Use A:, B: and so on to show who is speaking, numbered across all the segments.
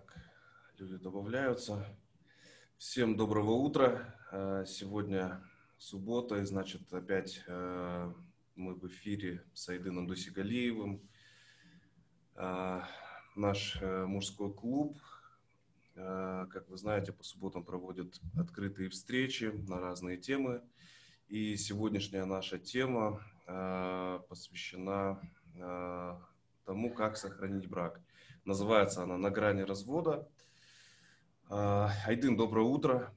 A: Так, люди добавляются. Всем доброго утра. Э, сегодня суббота, и значит опять э, мы в эфире с Айдыном Дусигалиевым. Э, наш мужской клуб, как вы знаете, по субботам проводит открытые встречи на разные темы. И сегодняшняя наша тема посвящена тому, как сохранить брак. Называется она «На грани развода». А, Айдын, доброе утро.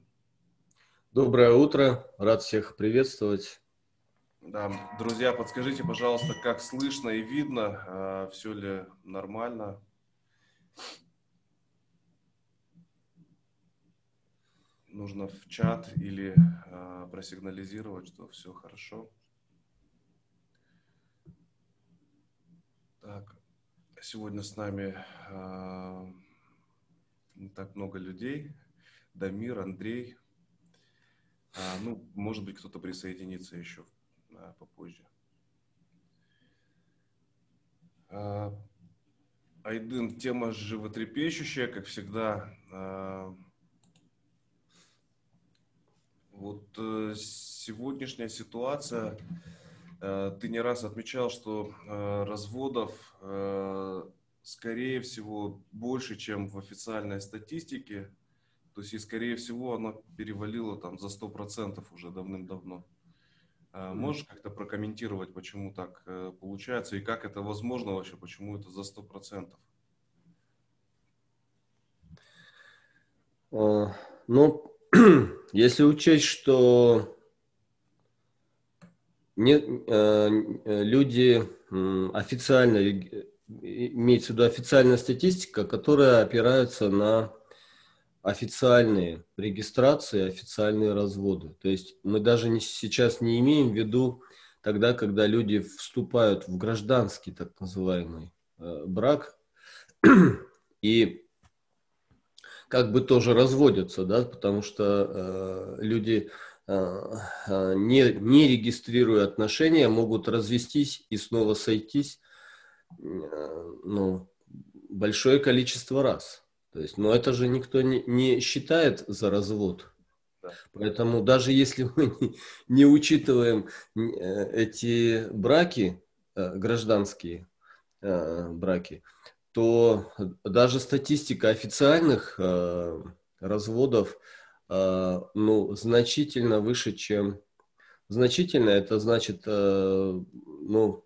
B: Доброе утро. Рад всех приветствовать.
A: Да, друзья, подскажите, пожалуйста, как слышно и видно, а, все ли нормально? Нужно в чат или а, просигнализировать, что все хорошо. Так, Сегодня с нами э, не так много людей. Дамир, Андрей. А, ну, может быть, кто-то присоединится еще а, попозже. А, Айдын, тема животрепещущая, как всегда. А, вот э, сегодняшняя ситуация Э, ты не раз отмечал, что э, разводов, э, скорее всего, больше, чем в официальной статистике. То есть, и, скорее всего, оно перевалило там за 100% уже давным-давно. Можешь как-то прокомментировать, почему так получается и как это возможно вообще, почему это за 100%?
B: Ну, если учесть, что не, э, люди официально, имеется в виду официальная статистика, которая опирается на официальные регистрации, официальные разводы. То есть мы даже не, сейчас не имеем в виду тогда, когда люди вступают в гражданский так называемый э, брак и как бы тоже разводятся, да, потому что э, люди Э, э, не, не регистрируя отношения, могут развестись и снова сойтись э, ну, большое количество раз. То есть, но это же никто не, не считает за развод. Поэтому даже если мы не, не учитываем эти браки, гражданские браки, то даже статистика официальных разводов Э, ну, значительно выше, чем... Значительно это значит, э, ну,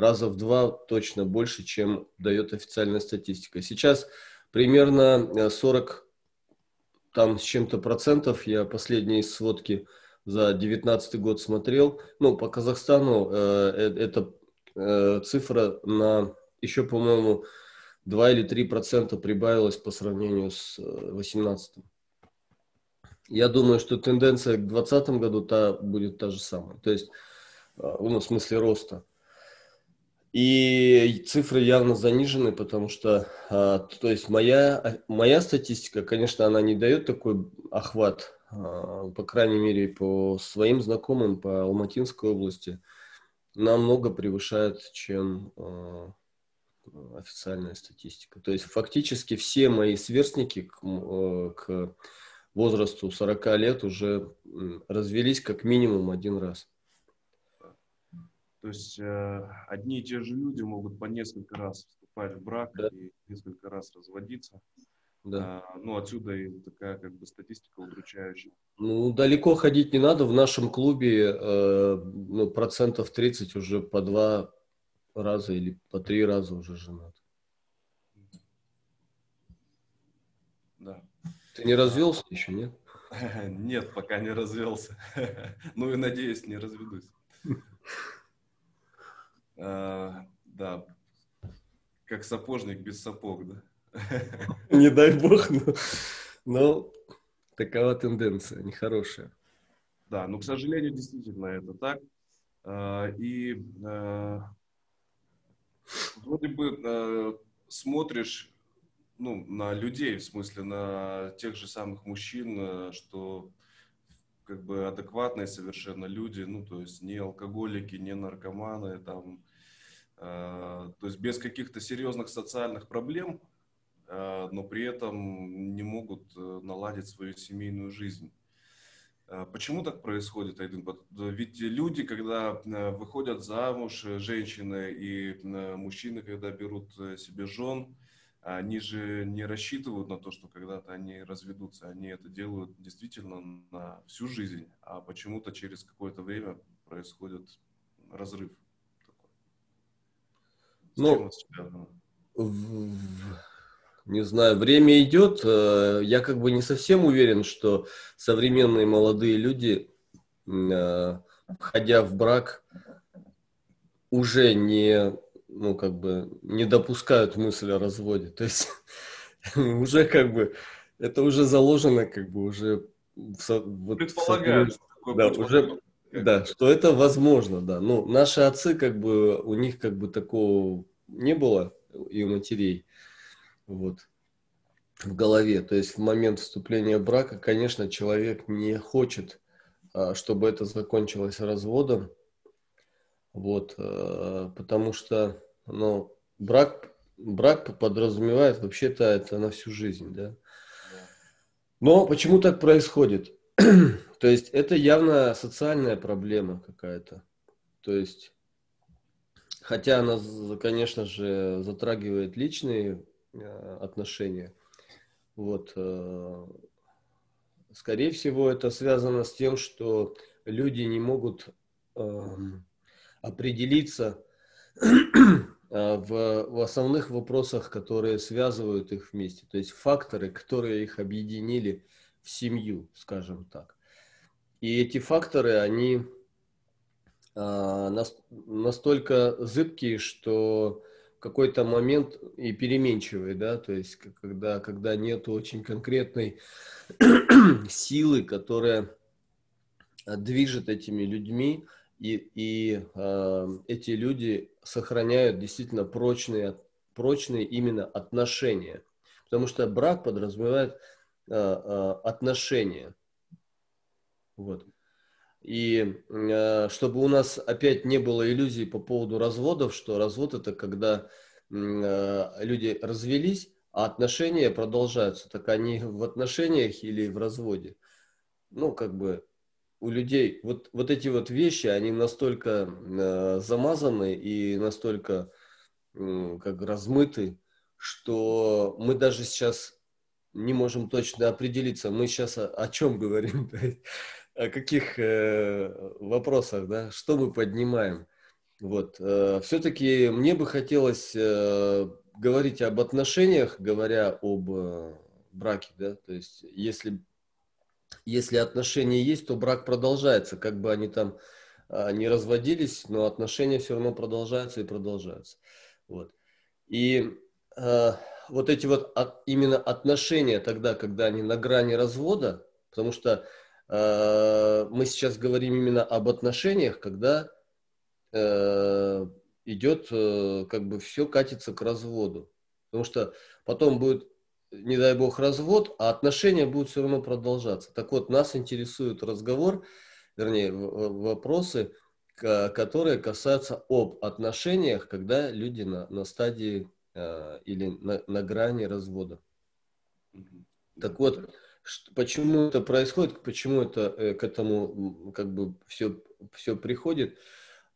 B: раза в два точно больше, чем дает официальная статистика. Сейчас примерно 40 э, там с чем-то процентов, я последние сводки за 2019 год смотрел, ну, по Казахстану э, это э, цифра на еще, по-моему, 2 или 3 процента прибавилась по сравнению с 2018. Я думаю, что тенденция к 2020 году та будет та же самая. То есть, а, ну, в смысле роста. И цифры явно занижены, потому что, а, то есть моя, моя статистика, конечно, она не дает такой охват, а, по крайней мере, по своим знакомым по Алматинской области, намного превышает, чем официальная статистика. То есть фактически все мои сверстники к, к возрасту 40 лет уже развелись как минимум один раз.
A: То есть э, одни и те же люди могут по несколько раз вступать в брак да. и несколько раз разводиться. Да. А, ну, отсюда и такая как бы статистика удручающая.
B: Ну, далеко ходить не надо. В нашем клубе э, ну, процентов 30 уже по два раза или по три раза уже женат.
A: Да.
B: Ты не развелся еще, нет?
A: Нет, пока не развелся. Ну и надеюсь, не разведусь. А, да, как сапожник без сапог, да?
B: Не дай бог, но, но такова тенденция, нехорошая.
A: Да, но, к сожалению, действительно это так. А, и а, вроде бы смотришь ну, на людей, в смысле, на тех же самых мужчин, э, что как бы адекватные совершенно люди, ну, то есть не алкоголики, не наркоманы, там, э, то есть без каких-то серьезных социальных проблем но при этом не могут наладить свою семейную жизнь. Почему так происходит, Айдын? Ведь люди, когда выходят замуж, женщины и мужчины, когда берут себе жен, они же не рассчитывают на то, что когда-то они разведутся. Они это делают действительно на всю жизнь, а почему-то через какое-то время происходит разрыв.
B: Ну, не знаю, время идет. Э, я как бы не совсем уверен, что современные молодые люди, э, входя в брак, уже не ну, как бы не допускают мысли о разводе. То есть уже как бы это уже заложено как бы уже
A: вот, предполагают.
B: Да, уже, да, что это возможно, да. Ну, наши отцы, как бы, у них как бы такого не было, и у матерей, вот, в голове. То есть в момент вступления брака, конечно, человек не хочет, а, чтобы это закончилось разводом, вот, э, потому что, ну, брак, брак подразумевает вообще-то это на всю жизнь, да. Но почему так происходит? То есть это явно социальная проблема какая-то. То есть, хотя она, конечно же, затрагивает личные э, отношения, вот, э, скорее всего, это связано с тем, что люди не могут эм, определиться а, в, в основных вопросах, которые связывают их вместе, то есть факторы, которые их объединили в семью, скажем так. И эти факторы, они а, нас, настолько зыбкие, что в какой-то момент и переменчивые, да, то есть когда, когда нет очень конкретной силы, которая движет этими людьми, и, и э, эти люди сохраняют действительно прочные, прочные именно отношения. Потому что брак подразумевает э, э, отношения. Вот. И э, чтобы у нас опять не было иллюзий по поводу разводов, что развод это когда э, люди развелись, а отношения продолжаются. Так они в отношениях или в разводе. Ну, как бы у людей вот, вот эти вот вещи, они настолько э, замазаны и настолько э, как размыты, что мы даже сейчас не можем точно определиться, мы сейчас о, о чем говорим, о каких э, вопросах, да, что мы поднимаем. Вот. Э, все-таки мне бы хотелось э, говорить об отношениях, говоря об э, браке, да, то есть если если отношения есть, то брак продолжается, как бы они там а, не разводились, но отношения все равно продолжаются и продолжаются. Вот. И э, вот эти вот от, именно отношения тогда, когда они на грани развода, потому что э, мы сейчас говорим именно об отношениях, когда э, идет, э, как бы все катится к разводу. Потому что потом будет не дай бог, развод, а отношения будут все равно продолжаться. Так вот, нас интересует разговор, вернее, вопросы, которые касаются об отношениях, когда люди на, на стадии э, или на, на грани развода. Так вот, что, почему это происходит, почему это э, к этому как бы все, все приходит?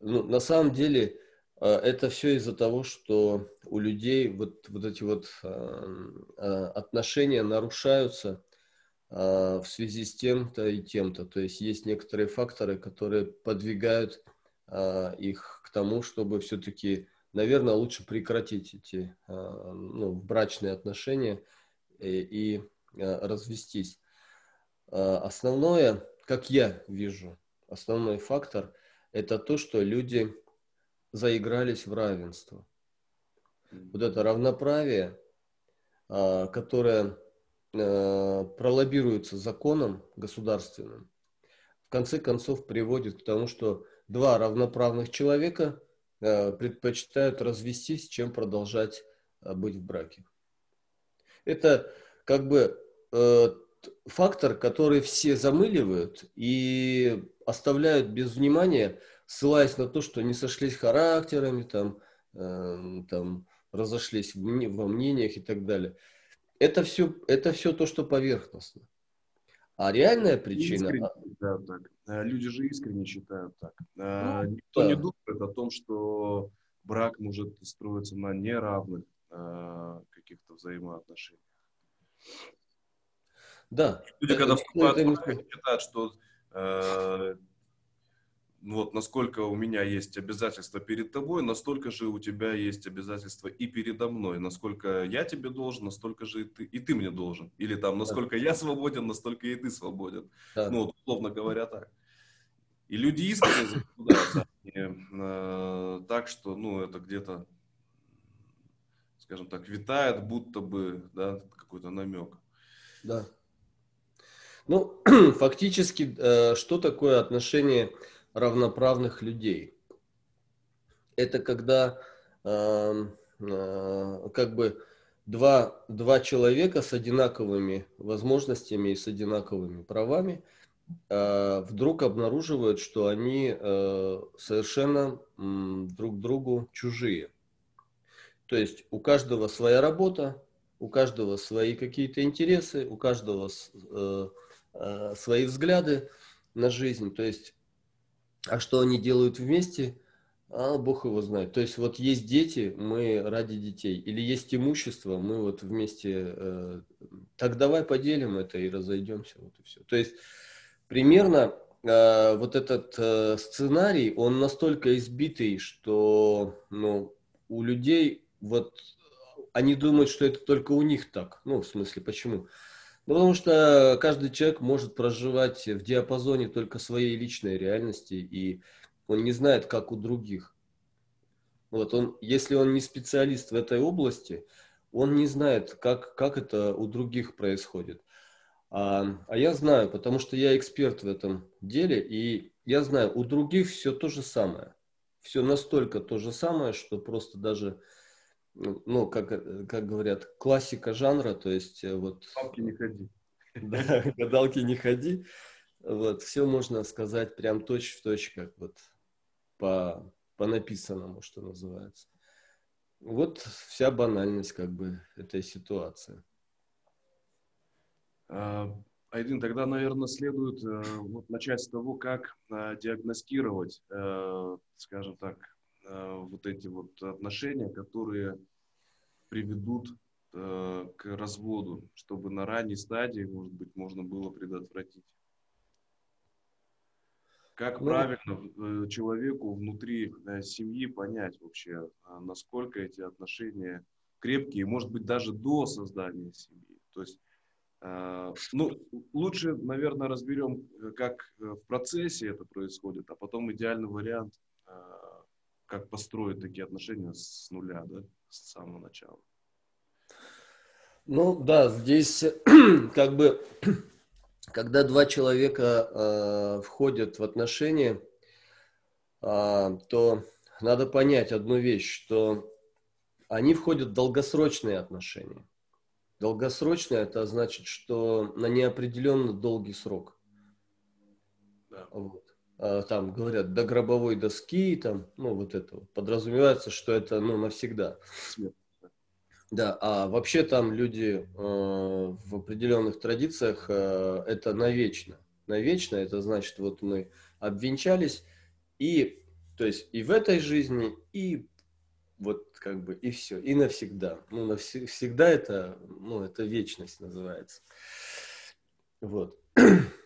B: Ну, на самом деле, это все из-за того, что у людей вот, вот эти вот а, а, отношения нарушаются в связи с тем-то и тем-то. То есть есть некоторые факторы, которые подвигают их к тому, чтобы все-таки, наверное, лучше прекратить эти ну, брачные отношения и, и развестись. Основное, как я вижу, основной фактор – это то, что люди заигрались в равенство. Вот это равноправие, а, которое а, пролоббируется законом государственным, в конце концов приводит к тому, что два равноправных человека а, предпочитают развестись, чем продолжать быть в браке. Это как бы фактор, который все замыливают и оставляют без внимания – ссылаясь на то, что не сошлись характерами, там, э, там разошлись во мнениях и так далее. это все, это все то, что поверхностно. А реальная причина...
A: Считают так. Э, люди же искренне считают так. Э, ну, Никто да. не думает о том, что брак может строиться на неравных э, каких-то взаимоотношениях.
B: Да.
A: Люди, когда вступают в брак, считают, что ну вот насколько у меня есть обязательства перед тобой, настолько же у тебя есть обязательства и передо мной. Насколько я тебе должен, настолько же и ты, и ты мне должен. Или там, насколько да. я свободен, настолько и ты свободен. Да. Ну, вот, условно говоря, так. И люди искренне заблуждаются э, так, что, ну, это где-то, скажем так, витает, будто бы, да, какой-то намек.
B: Да. Ну, фактически, э, что такое отношение равноправных людей. Это когда э, э, как бы два, два человека с одинаковыми возможностями и с одинаковыми правами э, вдруг обнаруживают, что они э, совершенно э, друг другу чужие. То есть у каждого своя работа, у каждого свои какие-то интересы, у каждого э, э, свои взгляды на жизнь. То есть а что они делают вместе, а Бог его знает. То есть вот есть дети, мы ради детей, или есть имущество, мы вот вместе, э, так давай поделим это и разойдемся, вот и все. То есть примерно э, вот этот э, сценарий, он настолько избитый, что ну, у людей вот они думают, что это только у них так. Ну, в смысле, почему? Ну, потому что каждый человек может проживать в диапазоне только своей личной реальности, и он не знает, как у других. Вот он, если он не специалист в этой области, он не знает, как, как это у других происходит. А, а я знаю, потому что я эксперт в этом деле, и я знаю, у других все то же самое. Все настолько то же самое, что просто даже ну, как, э, как говорят, классика жанра, то есть э, вот...
A: Гадалки не ходи.
B: Да, гадалки не ходи. Вот, все можно сказать прям точь в точь, как вот по, по написанному, что называется. Вот вся банальность как бы этой ситуации.
A: А, Айдин, тогда, наверное, следует э, вот начать с того, как диагностировать, скажем так, вот эти вот отношения, которые приведут э, к разводу, чтобы на ранней стадии, может быть, можно было предотвратить. Как ну, правильно э, человеку внутри семьи понять вообще, насколько эти отношения крепкие, может быть, даже до создания семьи. То есть, ну, лучше, наверное, разберем, как в процессе это происходит, а потом идеальный вариант как построить такие отношения с нуля, да, с самого начала.
B: Ну да, здесь как бы, когда два человека э, входят в отношения, э, то надо понять одну вещь, что они входят в долгосрочные отношения. Долгосрочное это значит, что на неопределенно долгий срок. Да. Вот. А, там говорят до гробовой доски, там, ну вот это подразумевается, что это ну навсегда. Да, а вообще там люди э, в определенных традициях э, это навечно. Навечно это значит вот мы обвенчались и то есть и в этой жизни и вот как бы и все и навсегда. Ну навсегда это ну это вечность называется. Вот.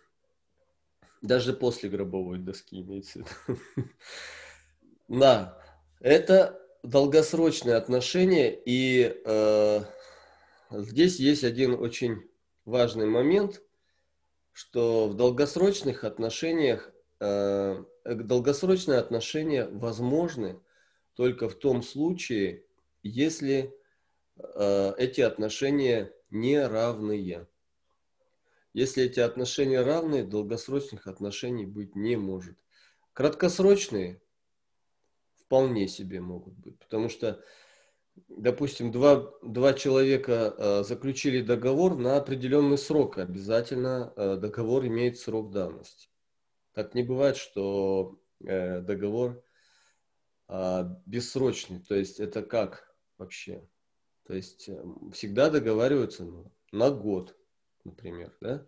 B: Даже после гробовой доски имеется в. Да, это долгосрочные отношения, и э, здесь есть один очень важный момент, что в долгосрочных отношениях э, долгосрочные отношения возможны только в том случае, если э, эти отношения неравные. Если эти отношения равны, долгосрочных отношений быть не может. Краткосрочные вполне себе могут быть, потому что, допустим, два, два человека э, заключили договор на определенный срок, обязательно э, договор имеет срок давности. Так не бывает, что э, договор э, бессрочный, то есть это как вообще? То есть э, всегда договариваются ну, на год, например, да?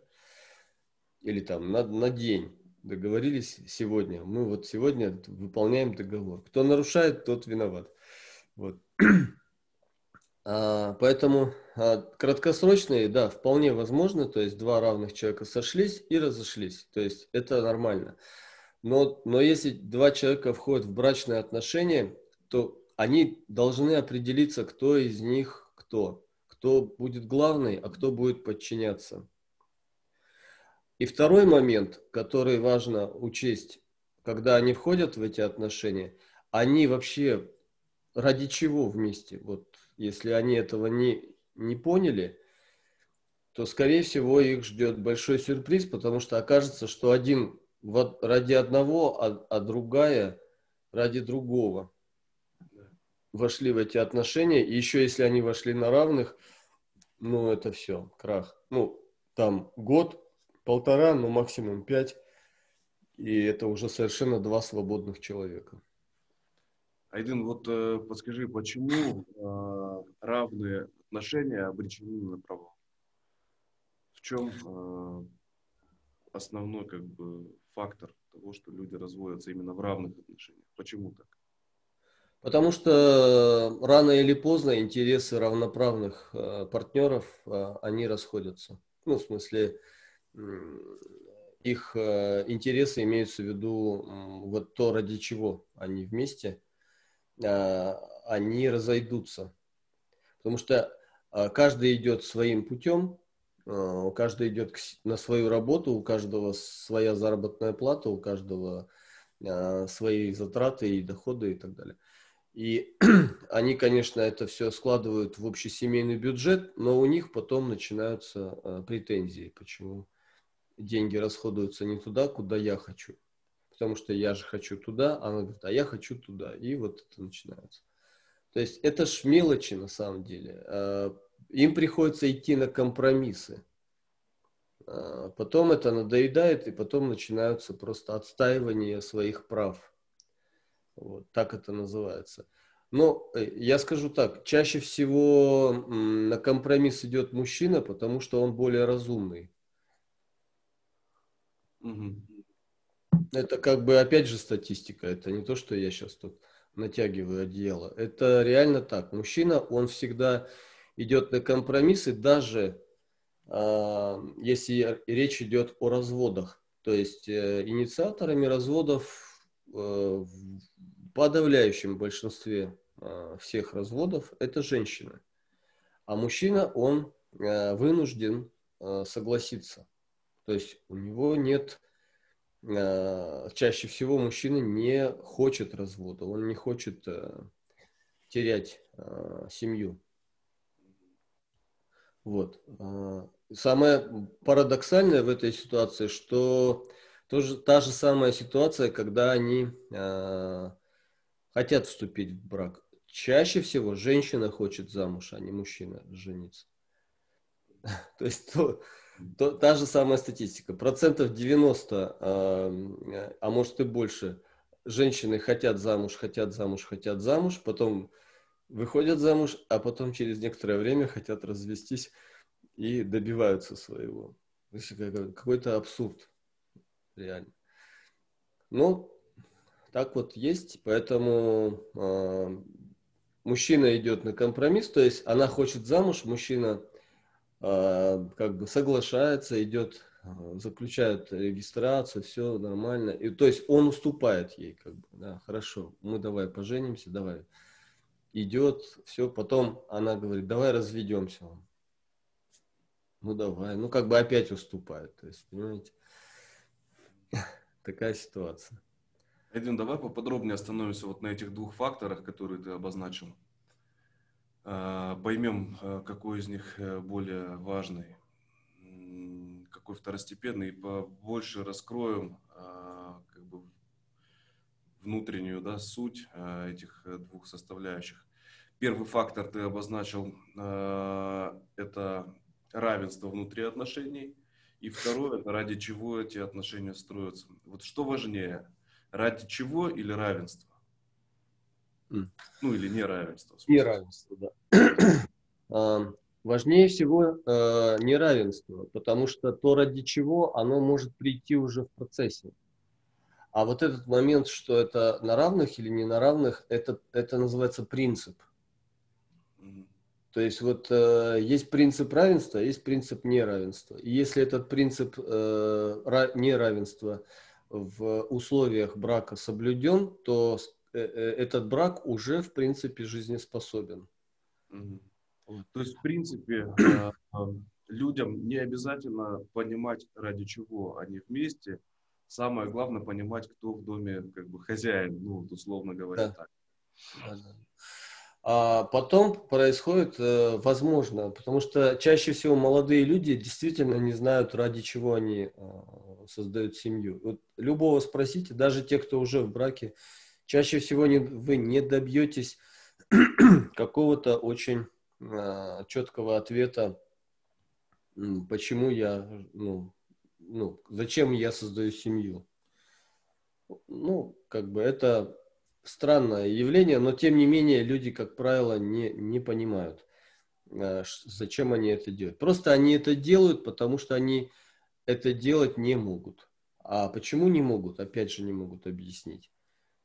B: Или там на, на день. Договорились сегодня. Мы вот сегодня выполняем договор. Кто нарушает, тот виноват. Вот. А, поэтому а, краткосрочные, да, вполне возможно, то есть два равных человека сошлись и разошлись, то есть это нормально. Но, но если два человека входят в брачные отношения, то они должны определиться, кто из них кто, кто будет главный, а кто будет подчиняться. И второй момент, который важно учесть, когда они входят в эти отношения, они вообще ради чего вместе? Вот если они этого не, не поняли, то, скорее всего, их ждет большой сюрприз, потому что окажется, что один ради одного, а, а другая ради другого вошли в эти отношения. И еще если они вошли на равных, ну, это все, крах. Ну, там год, полтора, ну, максимум пять. И это уже совершенно два свободных человека.
A: Айдын, вот э, подскажи, почему э, равные отношения обречены на провал? В чем э, основной как бы фактор того, что люди разводятся именно в равных отношениях? Почему так?
B: Потому что рано или поздно интересы равноправных э, партнеров, э, они расходятся. Ну, в смысле, их э, интересы имеются в виду вот то, ради чего они вместе – они разойдутся. Потому что каждый идет своим путем, каждый идет на свою работу, у каждого своя заработная плата, у каждого свои затраты и доходы и так далее. И они, конечно, это все складывают в общий семейный бюджет, но у них потом начинаются претензии, почему деньги расходуются не туда, куда я хочу потому что я же хочу туда, а она говорит, а я хочу туда. И вот это начинается. То есть это ж мелочи на самом деле. А, им приходится идти на компромиссы. А, потом это надоедает, и потом начинаются просто отстаивания своих прав. Вот так это называется. Но э, я скажу так, чаще всего на компромисс идет мужчина, потому что он более разумный. Угу это как бы опять же статистика. Это не то, что я сейчас тут натягиваю одеяло. Это реально так. Мужчина, он всегда идет на компромиссы, даже э, если речь идет о разводах. То есть э, инициаторами разводов э, подавляющем большинстве э, всех разводов это женщина. А мужчина, он э, вынужден э, согласиться. То есть у него нет Э, чаще всего мужчина не хочет развода, он не хочет терять семью. Вот. Самое парадоксальное в этой ситуации, что тоже та же самая ситуация, когда они хотят вступить в брак. Чаще всего женщина хочет замуж, а не мужчина жениться. То есть то, то, та же самая статистика. Процентов 90, а, а может и больше, женщины хотят замуж, хотят замуж, хотят замуж, потом выходят замуж, а потом через некоторое время хотят развестись и добиваются своего. Какой-то абсурд. Реально. Ну, так вот есть, поэтому э, мужчина идет на компромисс, то есть она хочет замуж, мужчина а, как бы соглашается, идет, а, заключает регистрацию, все нормально. И, то есть он уступает ей, как бы, да, хорошо, мы давай поженимся, давай. Идет, все, потом она говорит, давай разведемся. Ну давай, ну как бы опять уступает. То есть, понимаете, такая ситуация.
A: Эдвин, давай поподробнее остановимся вот на этих двух факторах, которые ты обозначил. А, поймем, а, какой из них э, более важный, какой второстепенный, и побольше раскроем как бы, внутреннюю да, суть этих э, двух составляющих. Первый фактор ты обозначил, это равенство внутри отношений, и второе, это ради чего эти отношения строятся. Вот что важнее, ради чего или равенство? Ну, или неравенство.
B: Неравенство, да. важнее всего неравенство, потому что то, ради чего, оно может прийти уже в процессе. А вот этот момент, что это на равных или не на равных, это, это называется принцип. То есть вот э, есть принцип равенства, есть принцип неравенства. И если этот принцип э, неравенства в условиях брака соблюден, то э, э, этот брак уже в принципе жизнеспособен.
A: То есть в принципе э, людям не обязательно понимать, ради чего они вместе, самое главное понимать, кто в доме как бы хозяин, ну, условно говоря да. так.
B: А потом происходит, э, возможно, потому что чаще всего молодые люди действительно не знают, ради чего они э, создают семью. Вот любого спросите, даже те, кто уже в браке, чаще всего не, вы не добьетесь какого-то очень э, четкого ответа, почему я ну, ну, зачем я создаю семью? Ну, как бы это странное явление, но тем не менее люди, как правило, не, не понимают, э, зачем они это делают. Просто они это делают, потому что они это делать не могут. А почему не могут, опять же, не могут объяснить.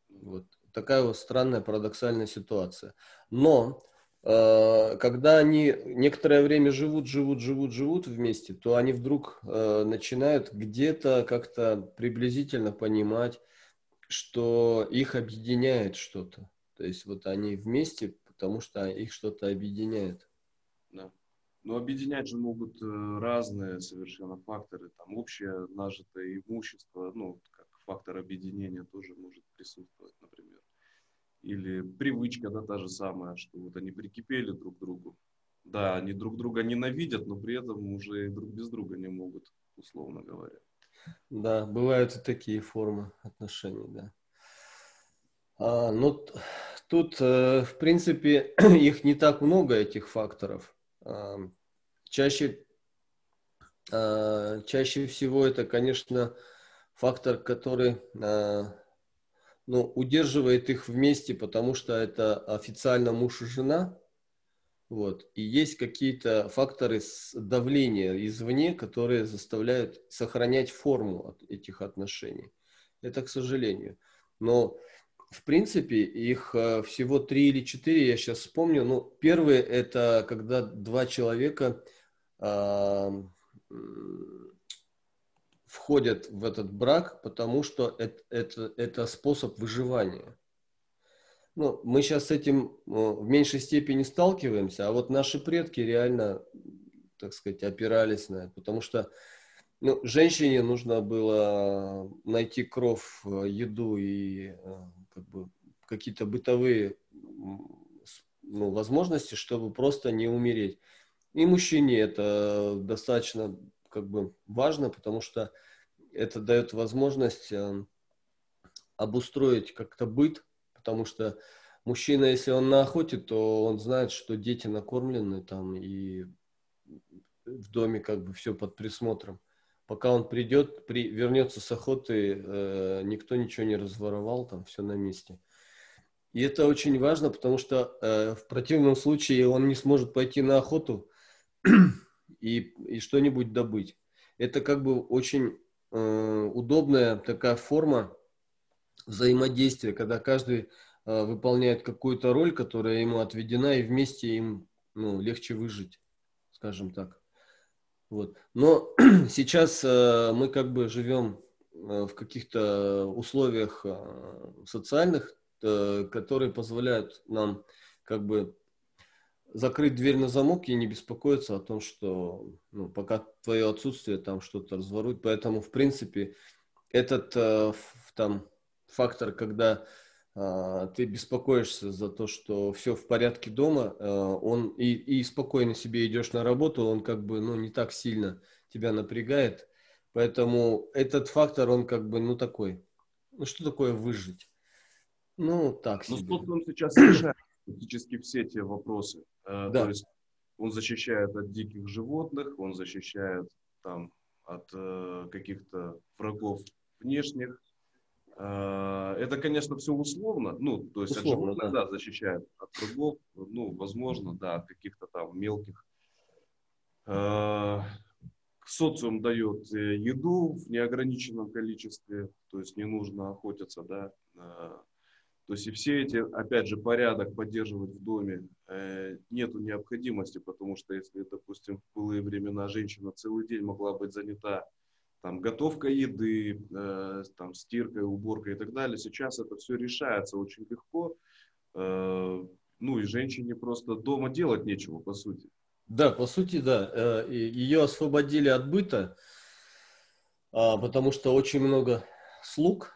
B: Вот такая вот странная парадоксальная ситуация. Но Э, когда они некоторое время живут, живут, живут, живут вместе, то они вдруг э, начинают где-то как-то приблизительно понимать, что их объединяет что-то. То есть вот они вместе, потому что их что-то объединяет.
A: Да. Но объединять же могут э, разные совершенно факторы. Там общее нажитое имущество, ну, как фактор объединения тоже может присутствовать, например. Или привычка, да, та же самая, что вот они прикипели друг к другу. Да, они друг друга ненавидят, но при этом уже друг без друга не могут, условно говоря.
B: Да, бывают и такие формы отношений, да. А, ну, тут, э, в принципе, их не так много, этих факторов. А, чаще, а, чаще всего это, конечно, фактор, который а, ну, удерживает их вместе, потому что это официально муж и жена. Вот. И есть какие-то факторы давления извне, которые заставляют сохранять форму от этих отношений. Это к сожалению. Но в принципе их э, всего три или четыре, я сейчас вспомню. Ну, первый это когда два человека э, входят в этот брак, потому что это, это, это способ выживания. Ну, мы сейчас с этим в меньшей степени сталкиваемся, а вот наши предки реально, так сказать, опирались на это, потому что ну, женщине нужно было найти кров, еду и э, как бы, какие-то бытовые ну, возможности, чтобы просто не умереть. И мужчине это достаточно как бы важно, потому что это дает возможность э, обустроить как-то быт, потому что мужчина, если он на охоте, то он знает, что дети накормлены там и в доме как бы все под присмотром. Пока он придет, при, вернется с охоты, э, никто ничего не разворовал, там все на месте. И это очень важно, потому что э, в противном случае он не сможет пойти на охоту и, и что-нибудь добыть. Это как бы очень э, удобная такая форма взаимодействия, когда каждый э, выполняет какую-то роль, которая ему отведена, и вместе им ну, легче выжить, скажем так. Вот. Но сейчас э, мы как бы живем э, в каких-то условиях э, социальных, э, которые позволяют нам как бы закрыть дверь на замок и не беспокоиться о том, что ну, пока твое отсутствие там что-то разворует. Поэтому, в принципе, этот э, там фактор, когда э, ты беспокоишься за то, что все в порядке дома, э, он и, и спокойно себе идешь на работу, он как бы ну, не так сильно тебя напрягает. Поэтому этот фактор, он как бы, ну, такой. Ну, что такое выжить? Ну, так
A: ну, себе. Ну, он сейчас решает практически все те вопросы. Э, да. То есть он защищает от диких животных, он защищает там от э, каких-то врагов внешних, Это, конечно, все условно, ну, то есть условно, от животных, да. да, защищает от кругов, ну, возможно, да, от каких-то там мелких. Социум дает э, еду в неограниченном количестве, то есть не нужно охотиться, да, то есть и все эти, опять же, порядок поддерживать в доме э, нету необходимости, потому что если, допустим, в былые времена женщина целый день могла быть занята там, готовкой еды, э, там, стиркой, уборкой и так далее, сейчас это все решается очень легко. Э, ну и женщине просто дома делать нечего, по сути.
B: Да, по сути, да. Э, Ее освободили от быта, а, потому что очень много слуг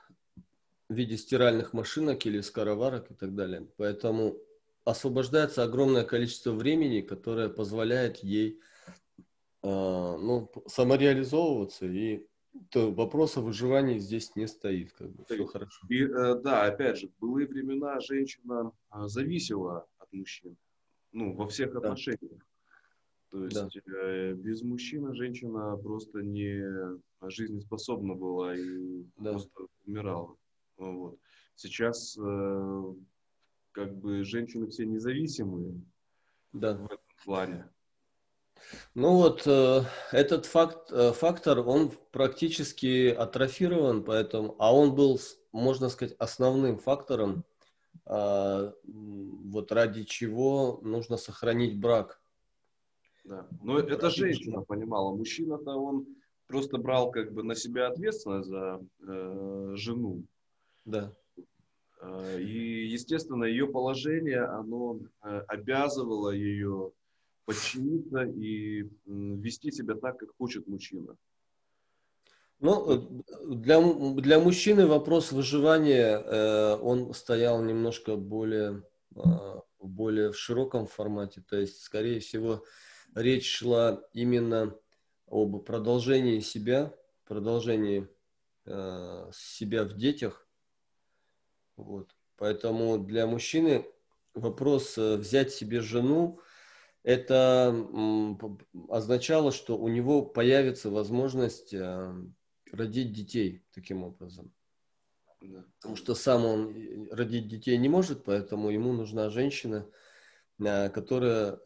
B: в виде стиральных машинок или скороварок и так далее. Поэтому освобождается огромное количество времени, которое позволяет ей ну, самореализовываться, и то вопроса выживания здесь не стоит. Как бы, все хорошо.
A: И, э, да, опять же, в былые времена женщина э, зависела от мужчин, ну, во всех да. отношениях. То есть да. э, без мужчины женщина просто не жизнеспособна была и да. просто умирала. Вот. Сейчас э, как бы женщины все независимые да. в этом плане.
B: Ну вот э, этот факт, э, фактор, он практически атрофирован, поэтому, а он был, можно сказать, основным фактором, э, вот ради чего нужно сохранить брак.
A: Да. Но ради это женщина чего? понимала. Мужчина-то он просто брал как бы на себя ответственность за э, жену.
B: Да.
A: А, и, естественно, ее положение, оно э, обязывало ее подчиниться и вести себя так, как хочет мужчина.
B: Ну, э, для, для мужчины вопрос выживания, э, он стоял немножко более, э, более в широком формате. То есть, скорее всего, речь шла именно об продолжении себя, продолжении э, себя в детях, вот. Поэтому для мужчины вопрос э, взять себе жену, это означало, что у него появится возможность э, родить детей таким образом. Да. Потому что сам он э, родить детей не может, поэтому ему нужна женщина, которая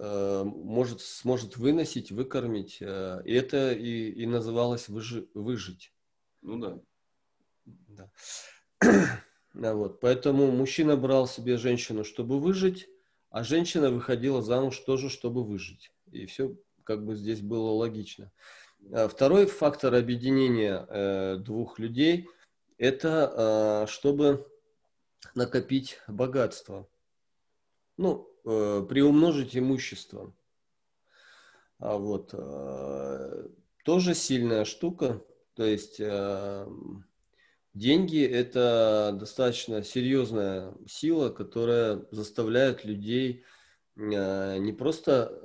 B: может, сможет выносить, выкормить. И это и, и называлось выжи, выжить.
A: Ну да.
B: да. Вот. Поэтому мужчина брал себе женщину, чтобы выжить, а женщина выходила замуж тоже, чтобы выжить. И все как бы здесь было логично. А второй фактор объединения э, двух людей – это э, чтобы накопить богатство. Ну, э, приумножить имущество. А вот э, тоже сильная штука. То есть э, Деньги – это достаточно серьезная сила, которая заставляет людей э, не просто,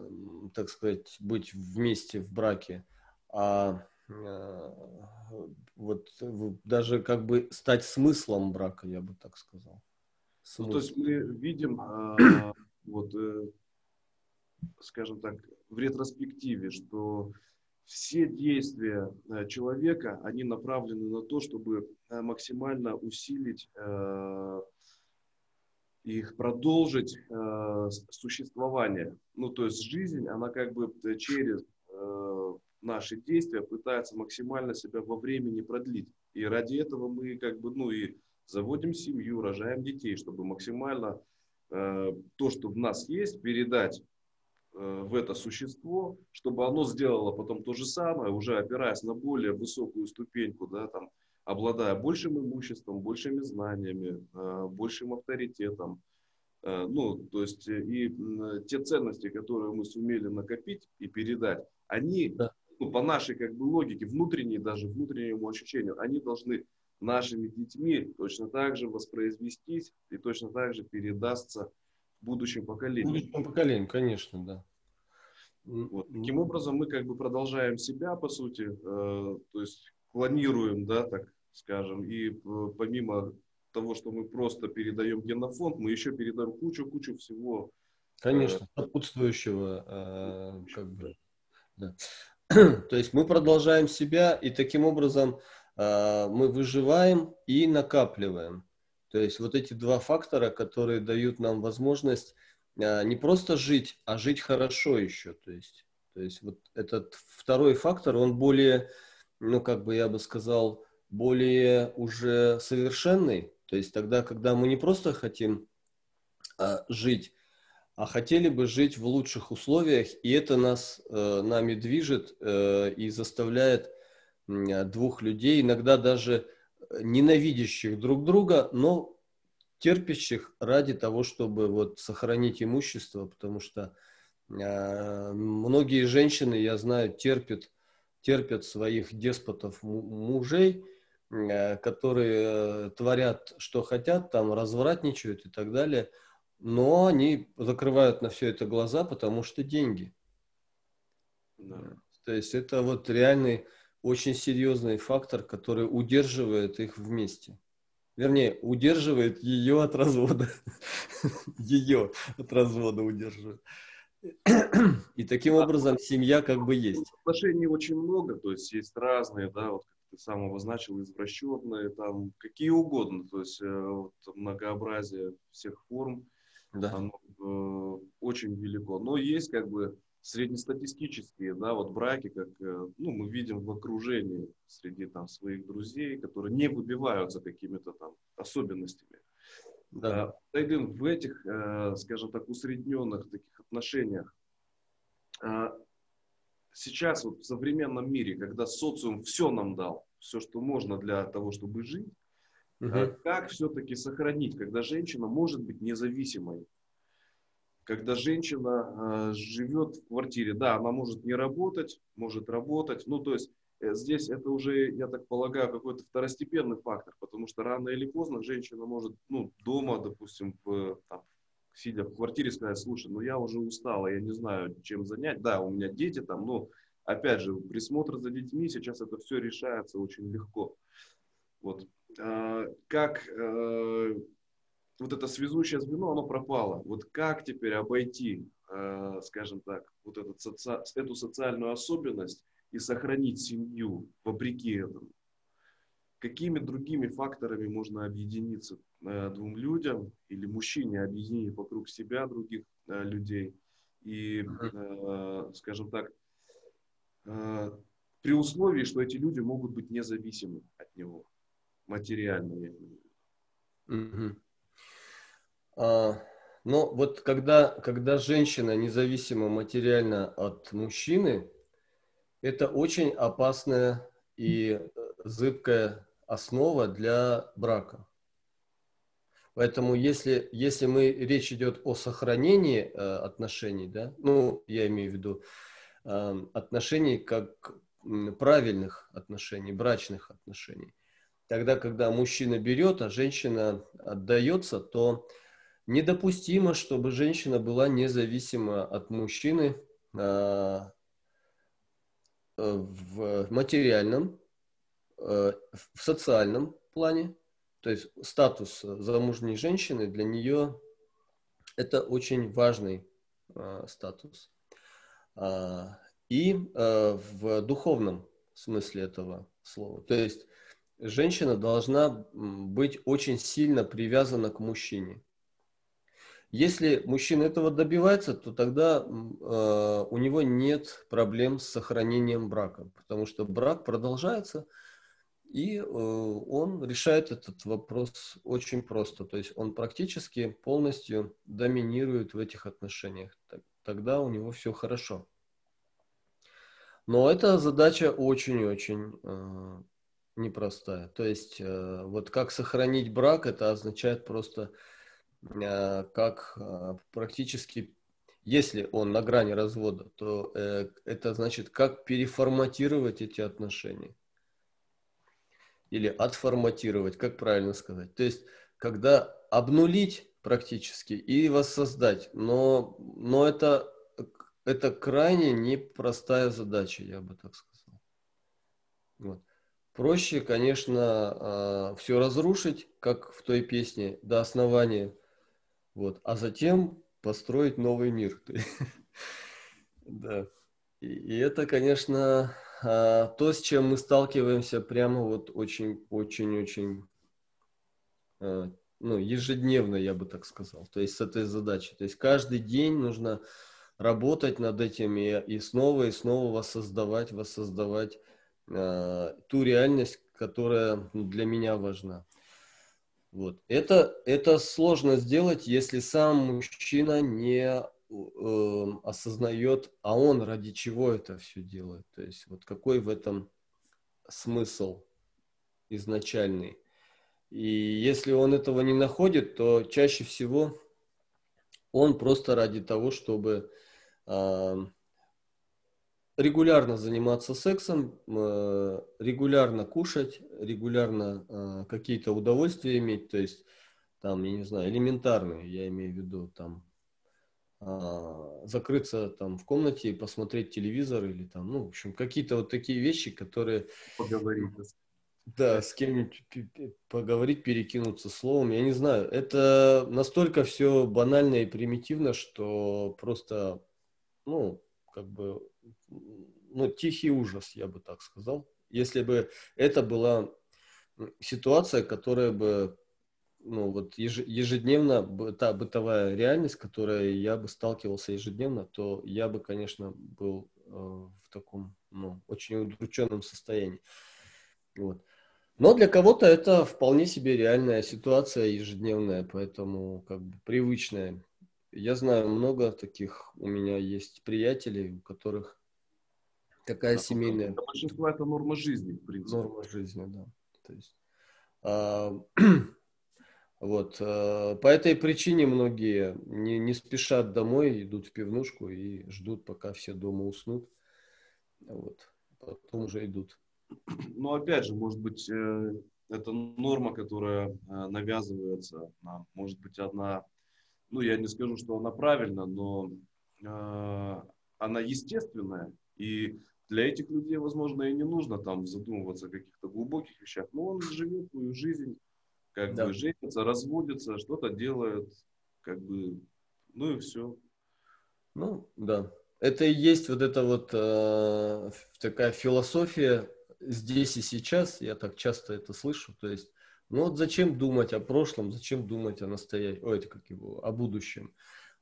B: так сказать, быть вместе в браке, а э, вот даже как бы стать смыслом брака, я бы так сказал.
A: Ну, то есть мы видим, а, вот, э, скажем так, в ретроспективе, что все действия э, человека, они направлены на то, чтобы э, максимально усилить э, их, продолжить существование. Ну, то есть жизнь, она как бы через наши действия пытается максимально себя во времени продлить. И ради этого мы как бы, ну и заводим семью, рожаем детей, чтобы максимально то, что в нас есть, передать Э, в это существо, чтобы оно сделало потом то же самое, уже опираясь на более высокую ступеньку, да, там, обладая большим имуществом, большими знаниями, э, большим авторитетом. Э, ну, то есть и те ценности, которые мы сумели накопить и передать, они, да. ну, по нашей как бы логике, внутренней, даже внутреннему ощущению, они должны нашими детьми точно так же воспроизвестись и точно так же передастся будущим поколениям.
B: Будущим поколениям, конечно, да.
A: Вот. Таким образом, мы как бы продолжаем себя, по сути, э, то есть клонируем, да, так скажем, и э, помимо того, что мы просто передаем генофонд, мы еще передаем кучу-кучу всего.
B: Конечно, э, сопутствующего, э, как бы, да. То есть мы продолжаем себя, и таким образом мы выживаем и накапливаем. То есть вот эти два фактора, которые дают нам возможность не просто жить, а жить хорошо еще. То есть, то есть вот этот второй фактор, он более, ну как бы я бы сказал, более уже совершенный. То есть тогда, когда мы не просто хотим а, жить, а хотели бы жить в лучших условиях, и это нас, э, нами движет э, и заставляет двух людей, иногда даже ненавидящих друг друга, но терпящих ради того, чтобы вот сохранить имущество, потому что э, многие женщины, я знаю, терпят, терпят своих деспотов мужей, э, которые творят, что хотят, там развратничают и так далее – но они закрывают на все это глаза, потому что деньги. Да. То есть это вот реальный, очень серьезный фактор, который удерживает их вместе. Вернее, удерживает ее от развода. Ее от развода удерживает. И таким образом семья как бы есть.
A: Отношений очень много, то есть есть разные, да, вот как ты сам обозначил, извращенные, там какие угодно, то есть э, вот, многообразие всех форм да. оно э, очень велико. Но есть как бы среднестатистические, да, вот браки, как, э, ну, мы видим в окружении среди там своих друзей, которые не выбиваются какими-то там особенностями. Да. А, в этих, э, скажем так, усредненных таких отношениях э, сейчас вот в современном мире, когда социум все нам дал, все, что можно для того, чтобы жить, Угу. Как все-таки сохранить, когда женщина может быть независимой? Когда женщина э, живет в квартире, да, она может не работать, может работать, ну то есть э, здесь это уже, я так полагаю, какой-то второстепенный фактор, потому что рано или поздно женщина может, ну, дома, допустим, в, там, сидя в квартире, сказать, слушай, ну я уже устала, я не знаю, чем занять, да, у меня дети там, но опять же, присмотр за детьми, сейчас это все решается очень легко. Вот. А, как э, вот это связующее звено, оно пропало. Вот как теперь обойти, э, скажем так, вот этот соци... эту социальную особенность и сохранить семью вопреки этому? Какими другими факторами можно объединиться э, двум людям или мужчине объединить вокруг себя других людей и, скажем так, при условии, что эти люди могут быть независимы от него? материально, я имею в виду.
B: А, но вот когда, когда женщина независима материально от мужчины, это очень опасная и зыбкая основа для брака. Поэтому если, если мы, речь идет о сохранении э, отношений, да, ну, я имею в виду э, отношений как правильных отношений, брачных отношений, тогда, когда мужчина берет, а женщина отдается, то недопустимо, чтобы женщина была независима от мужчины а, в материальном, а, в социальном плане. То есть статус замужней женщины для нее это очень важный а, статус. И в духовном смысле этого слова. То есть женщина должна быть очень сильно привязана к мужчине. Если мужчина этого добивается, то тогда э, у него нет проблем с сохранением брака, потому что брак продолжается, и э, он решает этот вопрос очень просто. То есть он практически полностью доминирует в этих отношениях. Тогда у него все хорошо. Но эта задача очень-очень э, непростая. То есть э, вот как сохранить брак, это означает просто как э, практически, если он на грани развода, то это значит как переформатировать эти отношения. Или отформатировать, как правильно сказать. То есть когда обнулить практически и воссоздать. Но, но это, это крайне непростая задача, я бы так сказал. Вот. Проще, конечно, все разрушить, как в той песне, до основания, вот, а затем построить новый мир. Да. И, это, конечно, а, то, с чем мы сталкиваемся прямо вот очень-очень-очень а, ну, ежедневно, я бы так сказал, то есть с этой задачей. То есть каждый день нужно работать над этим и, и снова и снова воссоздавать, воссоздавать э, ту реальность, которая для меня важна. Вот. Это, это сложно сделать, если сам мужчина не э, осознает, а он ради чего это все делает. То есть вот какой в этом смысл изначальный. И если он этого не находит, то чаще всего он просто ради того, чтобы э, регулярно заниматься сексом, э, регулярно кушать, регулярно э, какие-то удовольствия иметь, то есть там, я не знаю, элементарные, я имею в виду там э, закрыться там в комнате и посмотреть телевизор или там, ну, в общем, какие-то вот такие вещи, которые...
A: Поговорить.
B: Да, с кем-нибудь поговорить, перекинуться словом. Я не знаю, это настолько все банально и примитивно, что просто, ну, как бы, ну, тихий ужас, я бы так сказал. Если бы это была ситуация, которая бы, ну, вот ежедневно, та бытовая реальность, которой я бы сталкивался ежедневно, то я бы, конечно, был э, в таком, ну, очень удрученном состоянии. Вот. Но для кого-то это вполне себе реальная ситуация ежедневная, поэтому как бы привычная. Я знаю много таких, у меня есть приятелей, у которых такая да, семейная...
A: Для большинства это норма жизни, в принципе.
B: Норма жизни, да. То есть, а, вот, а, по этой причине многие не, не спешат домой, идут в пивнушку и ждут, пока все дома уснут. Вот, потом уже идут.
A: Но опять же, может быть, э, это норма, которая э, навязывается нам. Может быть, одна, ну, я не скажу, что она правильна, но э, она естественная. И для этих людей, возможно, и не нужно там задумываться о каких-то глубоких вещах. Но он живет свою жизнь, как да. бы женится, разводится, что-то делает, как бы, ну и все.
B: Ну, да. Это и есть вот эта вот э, такая философия здесь и сейчас, я так часто это слышу, то есть, ну вот зачем думать о прошлом, зачем думать о настоящем, ой, это как его, о будущем.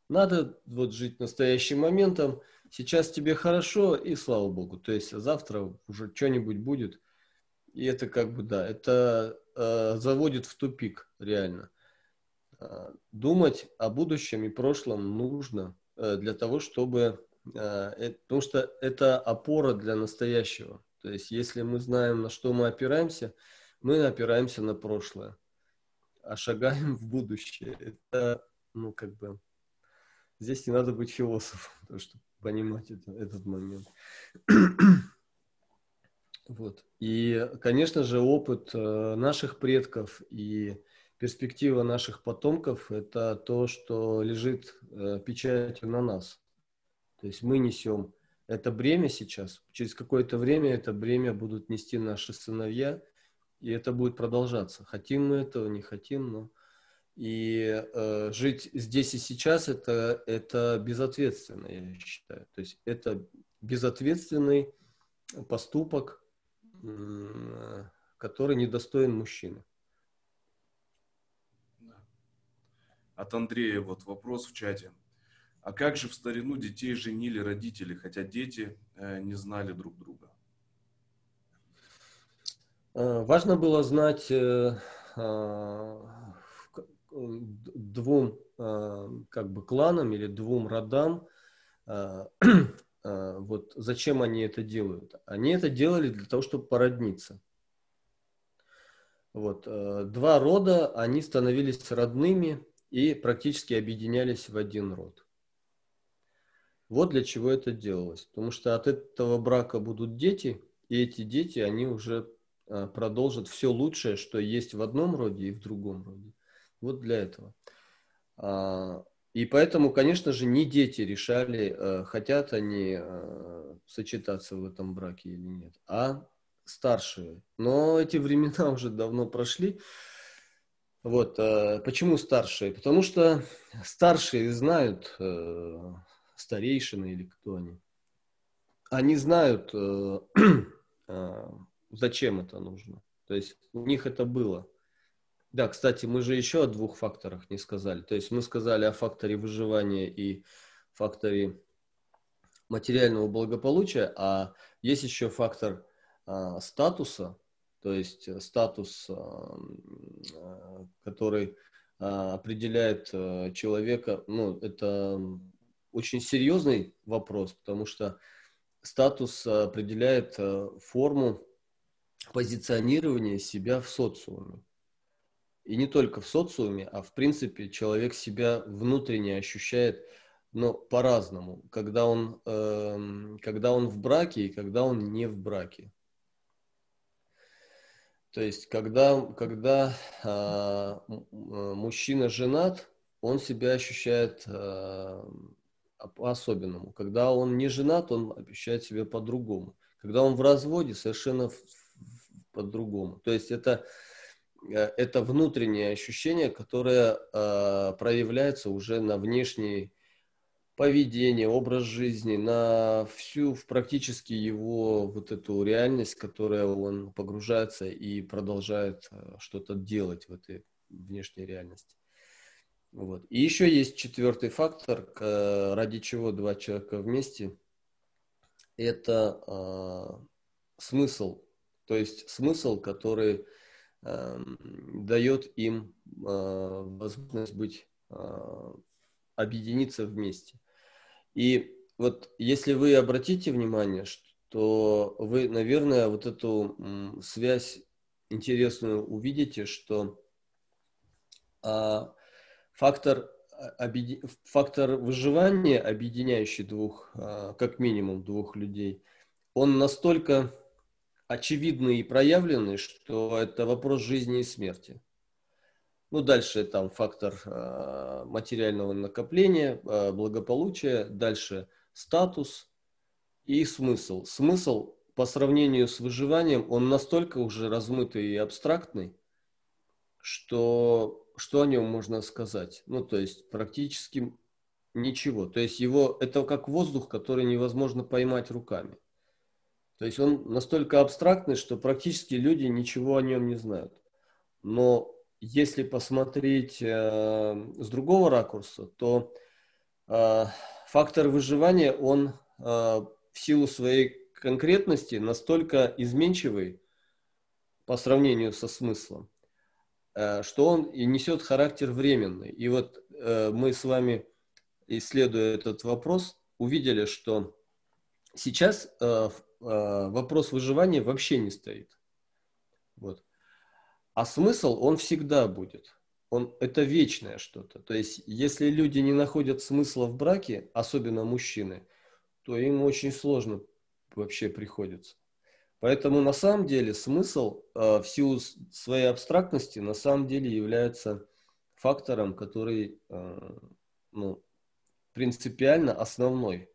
B: Надо вот жить настоящим моментом, сейчас тебе хорошо, и слава богу, то есть завтра уже что-нибудь будет, и это как бы, да, это э, заводит в тупик, реально. Э, думать о будущем и прошлом нужно э, для того, чтобы, э, э, потому что это опора для настоящего. То есть, если мы знаем, на что мы опираемся, мы опираемся на прошлое, а шагаем в будущее. Это, ну, как бы, здесь не надо быть философом, чтобы понимать это, этот момент. Вот. И, конечно же, опыт э, наших предков и перспектива наших потомков – это то, что лежит э, печатью на нас. То есть мы несем это бремя сейчас. Через какое-то время это бремя будут нести наши сыновья, и это будет продолжаться. Хотим мы этого, не хотим, но и э, жить здесь и сейчас это это безответственно, я считаю. То есть это безответственный поступок, который недостоин мужчины.
A: От Андрея вот вопрос в чате. А как же в старину детей женили родители, хотя дети э, не знали друг друга?
B: Э, важно было знать э, двум как бы кланам или двум родам, вот зачем они это делают. Они это делали для того, чтобы породниться. Вот. Два рода, они становились родными и практически объединялись в один род. Вот для чего это делалось. Потому что от этого брака будут дети, и эти дети, они уже а, продолжат все лучшее, что есть в одном роде и в другом роде. Вот для этого. А, и поэтому, конечно же, не дети решали, а, хотят они сочетаться в этом браке или нет, а старшие. Но эти времена уже давно прошли. Вот, почему старшие? Потому что старшие знают старейшины или кто они. они знают, э, э, зачем это нужно. То есть у них это было. Да, кстати, мы же еще о двух факторах не сказали. То есть мы сказали о факторе выживания и факторе материального благополучия, а есть еще фактор а, статуса, то есть статус, а, который а, определяет а, человека, ну, это очень серьезный вопрос, потому что статус определяет а, форму позиционирования себя в социуме. И не только в социуме, а в принципе человек себя внутренне ощущает но по-разному, когда он, э, когда он в браке и когда он не в браке. То есть, когда, когда э, мужчина женат, он себя ощущает э, по-особенному. Когда он не женат, он ощущает себя по-другому. Когда он в разводе, совершенно по-другому. То есть это Э, это внутреннее ощущение, которое э, проявляется уже на внешнее поведение, образ жизни, на всю в практически его вот эту реальность, которая он погружается и продолжает э, что-то делать в этой внешней реальности. Вот. И еще есть четвертый фактор, ради чего два человека вместе. Это э, смысл. То есть смысл, который Эм, дает им э, возможность быть, э, объединиться вместе. И вот если вы обратите внимание, что вы, наверное, вот эту связь интересную увидите, что а, фактор, фактор выживания, объединяющий двух, а, как минимум двух людей, он настолько очевидны и проявлены, что это вопрос жизни и смерти. Ну, дальше там фактор э, материального накопления, э, благополучия, дальше статус и смысл. Смысл по сравнению с выживанием, он настолько уже размытый и абстрактный, что, что о нем можно сказать? Ну, то есть практически ничего. То есть его, это как воздух, который невозможно поймать руками. То есть он настолько абстрактный, что практически люди ничего о нем не знают. Но если посмотреть э, с другого ракурса, то э, фактор выживания, он э, в силу своей конкретности настолько изменчивый по сравнению со смыслом, э, что он и несет характер временный. И вот э, мы с вами, исследуя этот вопрос, увидели, что сейчас э, вопрос выживания вообще не стоит. Вот. А смысл, он всегда будет. Он, это вечное что-то. То есть, если люди не находят смысла в браке, особенно мужчины, то им очень сложно вообще приходится. Поэтому на самом деле смысл э, в силу своей абстрактности на самом деле является фактором, который э, ну, принципиально основной.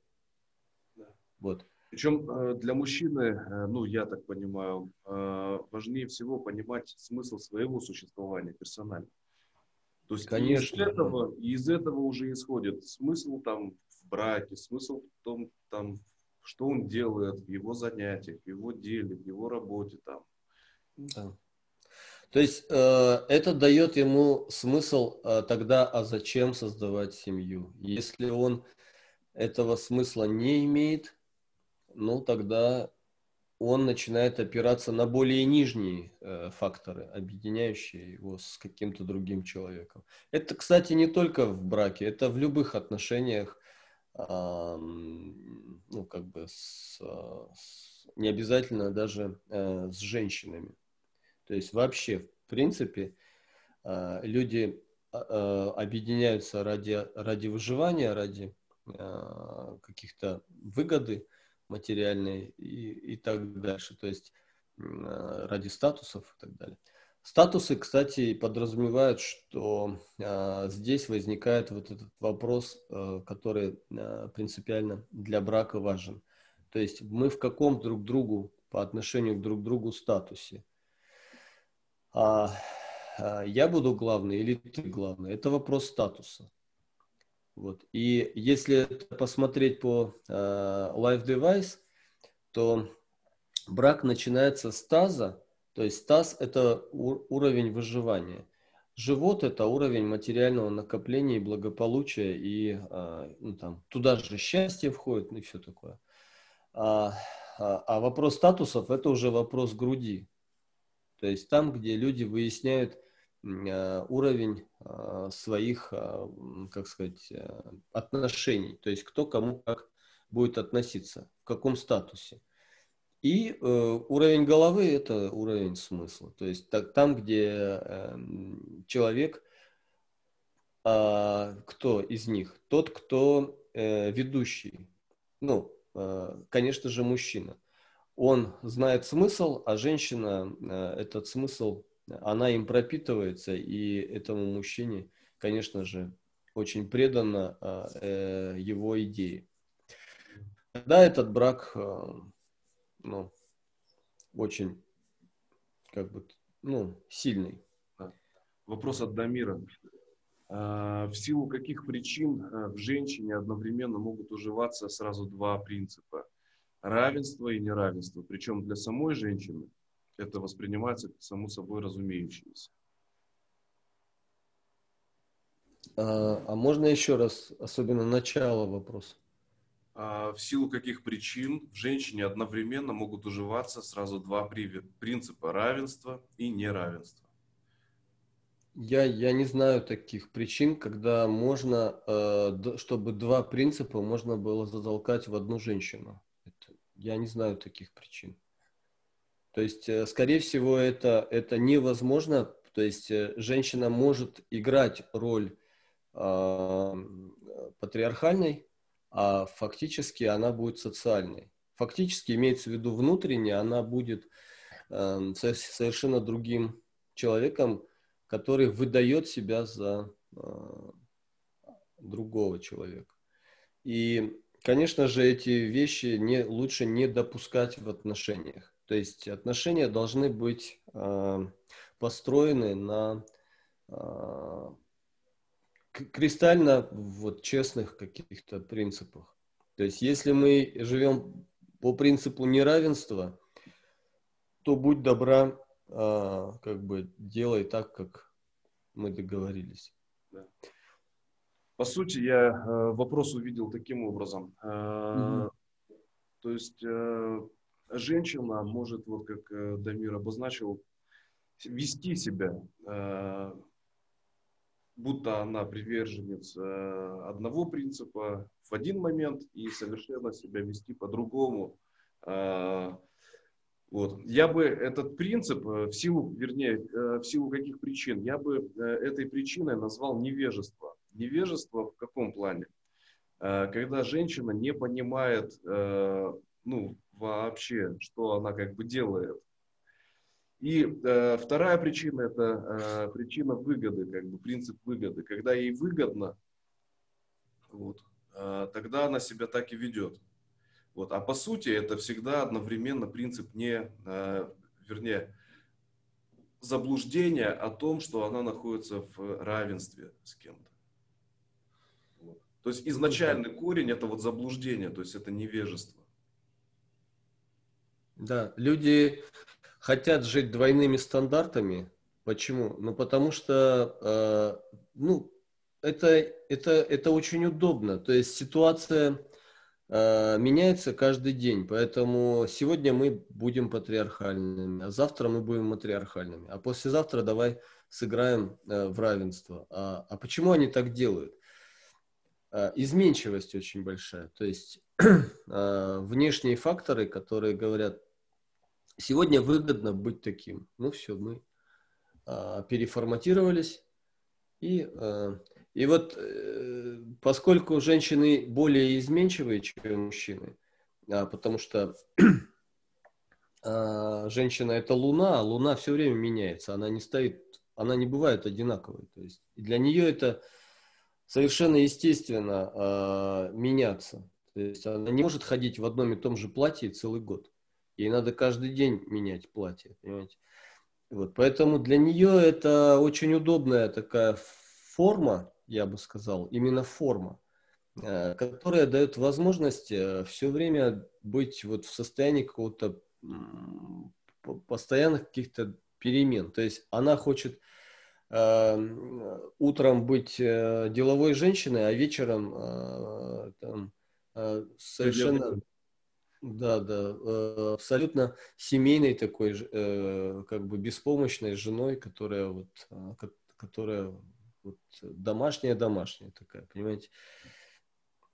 A: Вот. Причем э, для мужчины, э, ну, я так понимаю, э, важнее всего понимать смысл своего существования персонально. То есть Конечно. Из, этого, из этого уже исходит смысл там в браке, смысл в том, там, что он делает в его занятиях, в его деле, в его работе там.
B: Да. То есть э, это дает ему смысл э, тогда, а зачем создавать семью? Если он этого смысла не имеет, ну тогда он начинает опираться на более нижние э, факторы, объединяющие его с каким-то другим человеком. Это, кстати, не только в браке, это в любых отношениях, э, ну как бы с, с, не обязательно даже э, с женщинами. То есть вообще, в принципе, э, люди э, объединяются ради, ради выживания, ради э, каких-то выгоды, материальные и, и так дальше, то есть э, ради статусов и так далее. Статусы, кстати, подразумевают, что э, здесь возникает вот этот вопрос, э, который э, принципиально для брака важен. То есть мы в каком друг другу по отношению к друг другу статусе. А, а я буду главный или ты главный? Это вопрос статуса. Вот. И если посмотреть по uh, Live Device, то брак начинается с таза, то есть таз – это уровень выживания. Живот – это уровень материального накопления и благополучия, и а, ну, там, туда же счастье входит, ну и все такое. А, а, а вопрос статусов – это уже вопрос груди. То есть там, где люди выясняют уровень а, своих, а, как сказать, отношений. То есть кто кому как будет относиться, в каком статусе. И э, уровень головы – это уровень смысла. То есть там, где э, человек, э, кто из них? Тот, кто э, ведущий. Ну, э, конечно же, мужчина. Он знает смысл, а женщина э, этот смысл, она им пропитывается, и этому мужчине, конечно же, очень предана э, его идее. Да, этот брак э, ну, очень, как бы, ну, сильный.
A: Вопрос от Дамира. А, в силу каких причин а, в женщине одновременно могут уживаться сразу два принципа? Равенство и неравенство. Причем для самой женщины это воспринимается как само собой разумеющееся.
B: А, а можно еще раз, особенно начало вопроса?
A: А, в силу каких причин в женщине одновременно могут уживаться сразу два принципа равенства и неравенства?
B: Я, я не знаю таких причин, когда можно, э, чтобы два принципа можно было затолкать в одну женщину. Это, я не знаю таких причин. То есть, э, скорее всего, это, это невозможно. То есть, э, женщина может играть роль э, патриархальной а фактически она будет социальной. Фактически имеется в виду внутренне, она будет э, совершенно другим человеком, который выдает себя за э, другого человека. И, конечно же, эти вещи не, лучше не допускать в отношениях. То есть отношения должны быть э, построены на э, кристально вот честных каких-то принципах. То есть, если мы живем по принципу неравенства, то будь добра, а, как бы делай так, как мы договорились. Да.
A: По сути, я э, вопрос увидел таким образом. Угу. То есть э, женщина может, вот как Дамир обозначил, вести себя будто она приверженец одного принципа в один момент и совершенно себя вести по-другому. Вот. Я бы этот принцип в силу, вернее, в силу каких причин, я бы этой причиной назвал невежество. Невежество в каком плане? Когда женщина не понимает, ну, вообще, что она как бы делает и э, вторая причина – это э, причина выгоды, как бы принцип выгоды. Когда ей выгодно, вот, э, тогда она себя так и ведет. Вот. А по сути это всегда одновременно принцип не, э, вернее, заблуждение о том, что она находится в равенстве с кем-то. То есть изначальный корень это вот заблуждение, то есть это невежество.
B: Да, люди хотят жить двойными стандартами. Почему? Ну, потому что, э, ну, это, это, это очень удобно. То есть ситуация э, меняется каждый день. Поэтому сегодня мы будем патриархальными, а завтра мы будем матриархальными. А послезавтра давай сыграем э, в равенство. А, а почему они так делают? Э, изменчивость очень большая. То есть э, внешние факторы, которые говорят, Сегодня выгодно быть таким. Ну все, мы а, переформатировались. И, и вот э, поскольку женщины более изменчивые, чем мужчины, а, потому что женщина это луна, а луна все время меняется, она не стоит, она не бывает одинаковой. То есть для нее это совершенно естественно а, меняться. То есть она не может ходить в одном и том же платье целый год. Ей надо каждый день менять платье, понимаете? Вот, поэтому для нее это очень удобная такая форма, я бы сказал, именно форма. э, которая дает возможность э, все время быть вот в состоянии какого-то постоянных каких-то перемен. То есть она хочет э, утром быть э, деловой женщиной, а вечером э, там, э, совершенно да, да, э, абсолютно семейной такой, э, как бы беспомощной женой, которая вот, э, которая вот домашняя-домашняя такая, понимаете?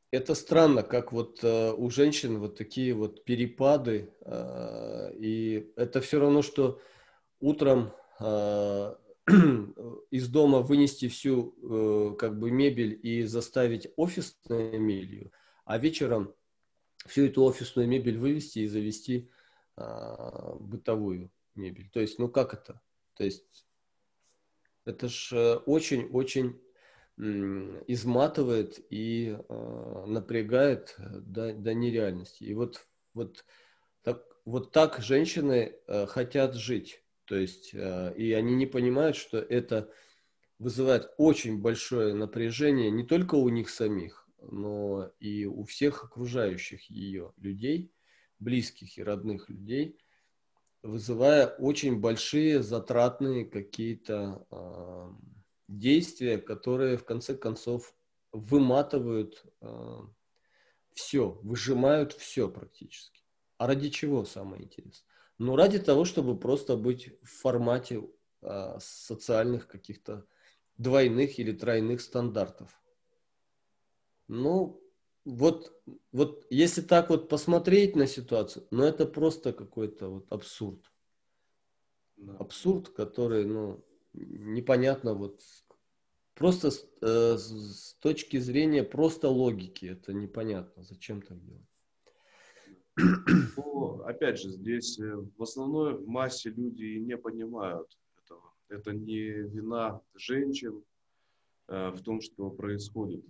B: Это странно, как вот у женщин вот такие вот перепады, и это все равно, что утром из дома вынести всю как бы мебель и заставить офисной мебелью, а вечером всю эту офисную мебель вывести и завести а, бытовую мебель. То есть, ну как это? То есть, это ж очень-очень изматывает и э, напрягает до, до нереальности. И вот, вот, так, вот так женщины э, хотят жить. То есть, э, и они не понимают, что это вызывает очень большое напряжение не только у них самих, но и у всех окружающих ее людей, близких и родных людей, вызывая очень большие затратные какие-то э, действия, которые в конце концов выматывают э, все, выжимают все практически. А ради чего самое интересное? Ну, ради того, чтобы просто быть в формате э, социальных каких-то двойных или тройных стандартов. Ну, вот, вот если так вот посмотреть на ситуацию, ну это просто какой-то вот абсурд. Абсурд, который, ну, непонятно вот просто э, с точки зрения просто логики это непонятно, зачем так делать.
A: Ну, опять же, здесь э, в основной массе люди не понимают этого. Это не вина женщин э, в том, что происходит.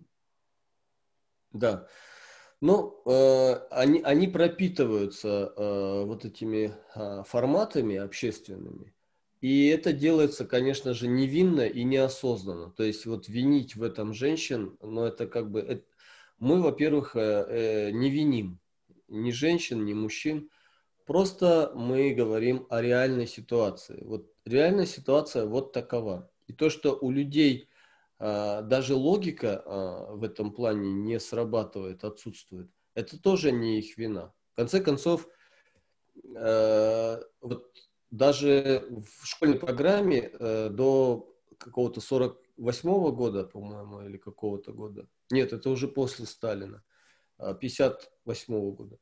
B: Да. Ну, э, они, они пропитываются э, вот этими э, форматами общественными. И это делается, конечно же, невинно и неосознанно. То есть вот винить в этом женщин, но ну, это как бы... Это, мы, во-первых, э, э, не виним ни женщин, ни мужчин. Просто мы говорим о реальной ситуации. Вот реальная ситуация вот такова. И то, что у людей а, даже логика а, в этом плане не срабатывает, отсутствует. Это тоже не их вина. В конце концов, э, вот даже в школьной программе э, до какого-то 48 -го года, по-моему, или какого-то года, нет, это уже после Сталина, 58 -го года,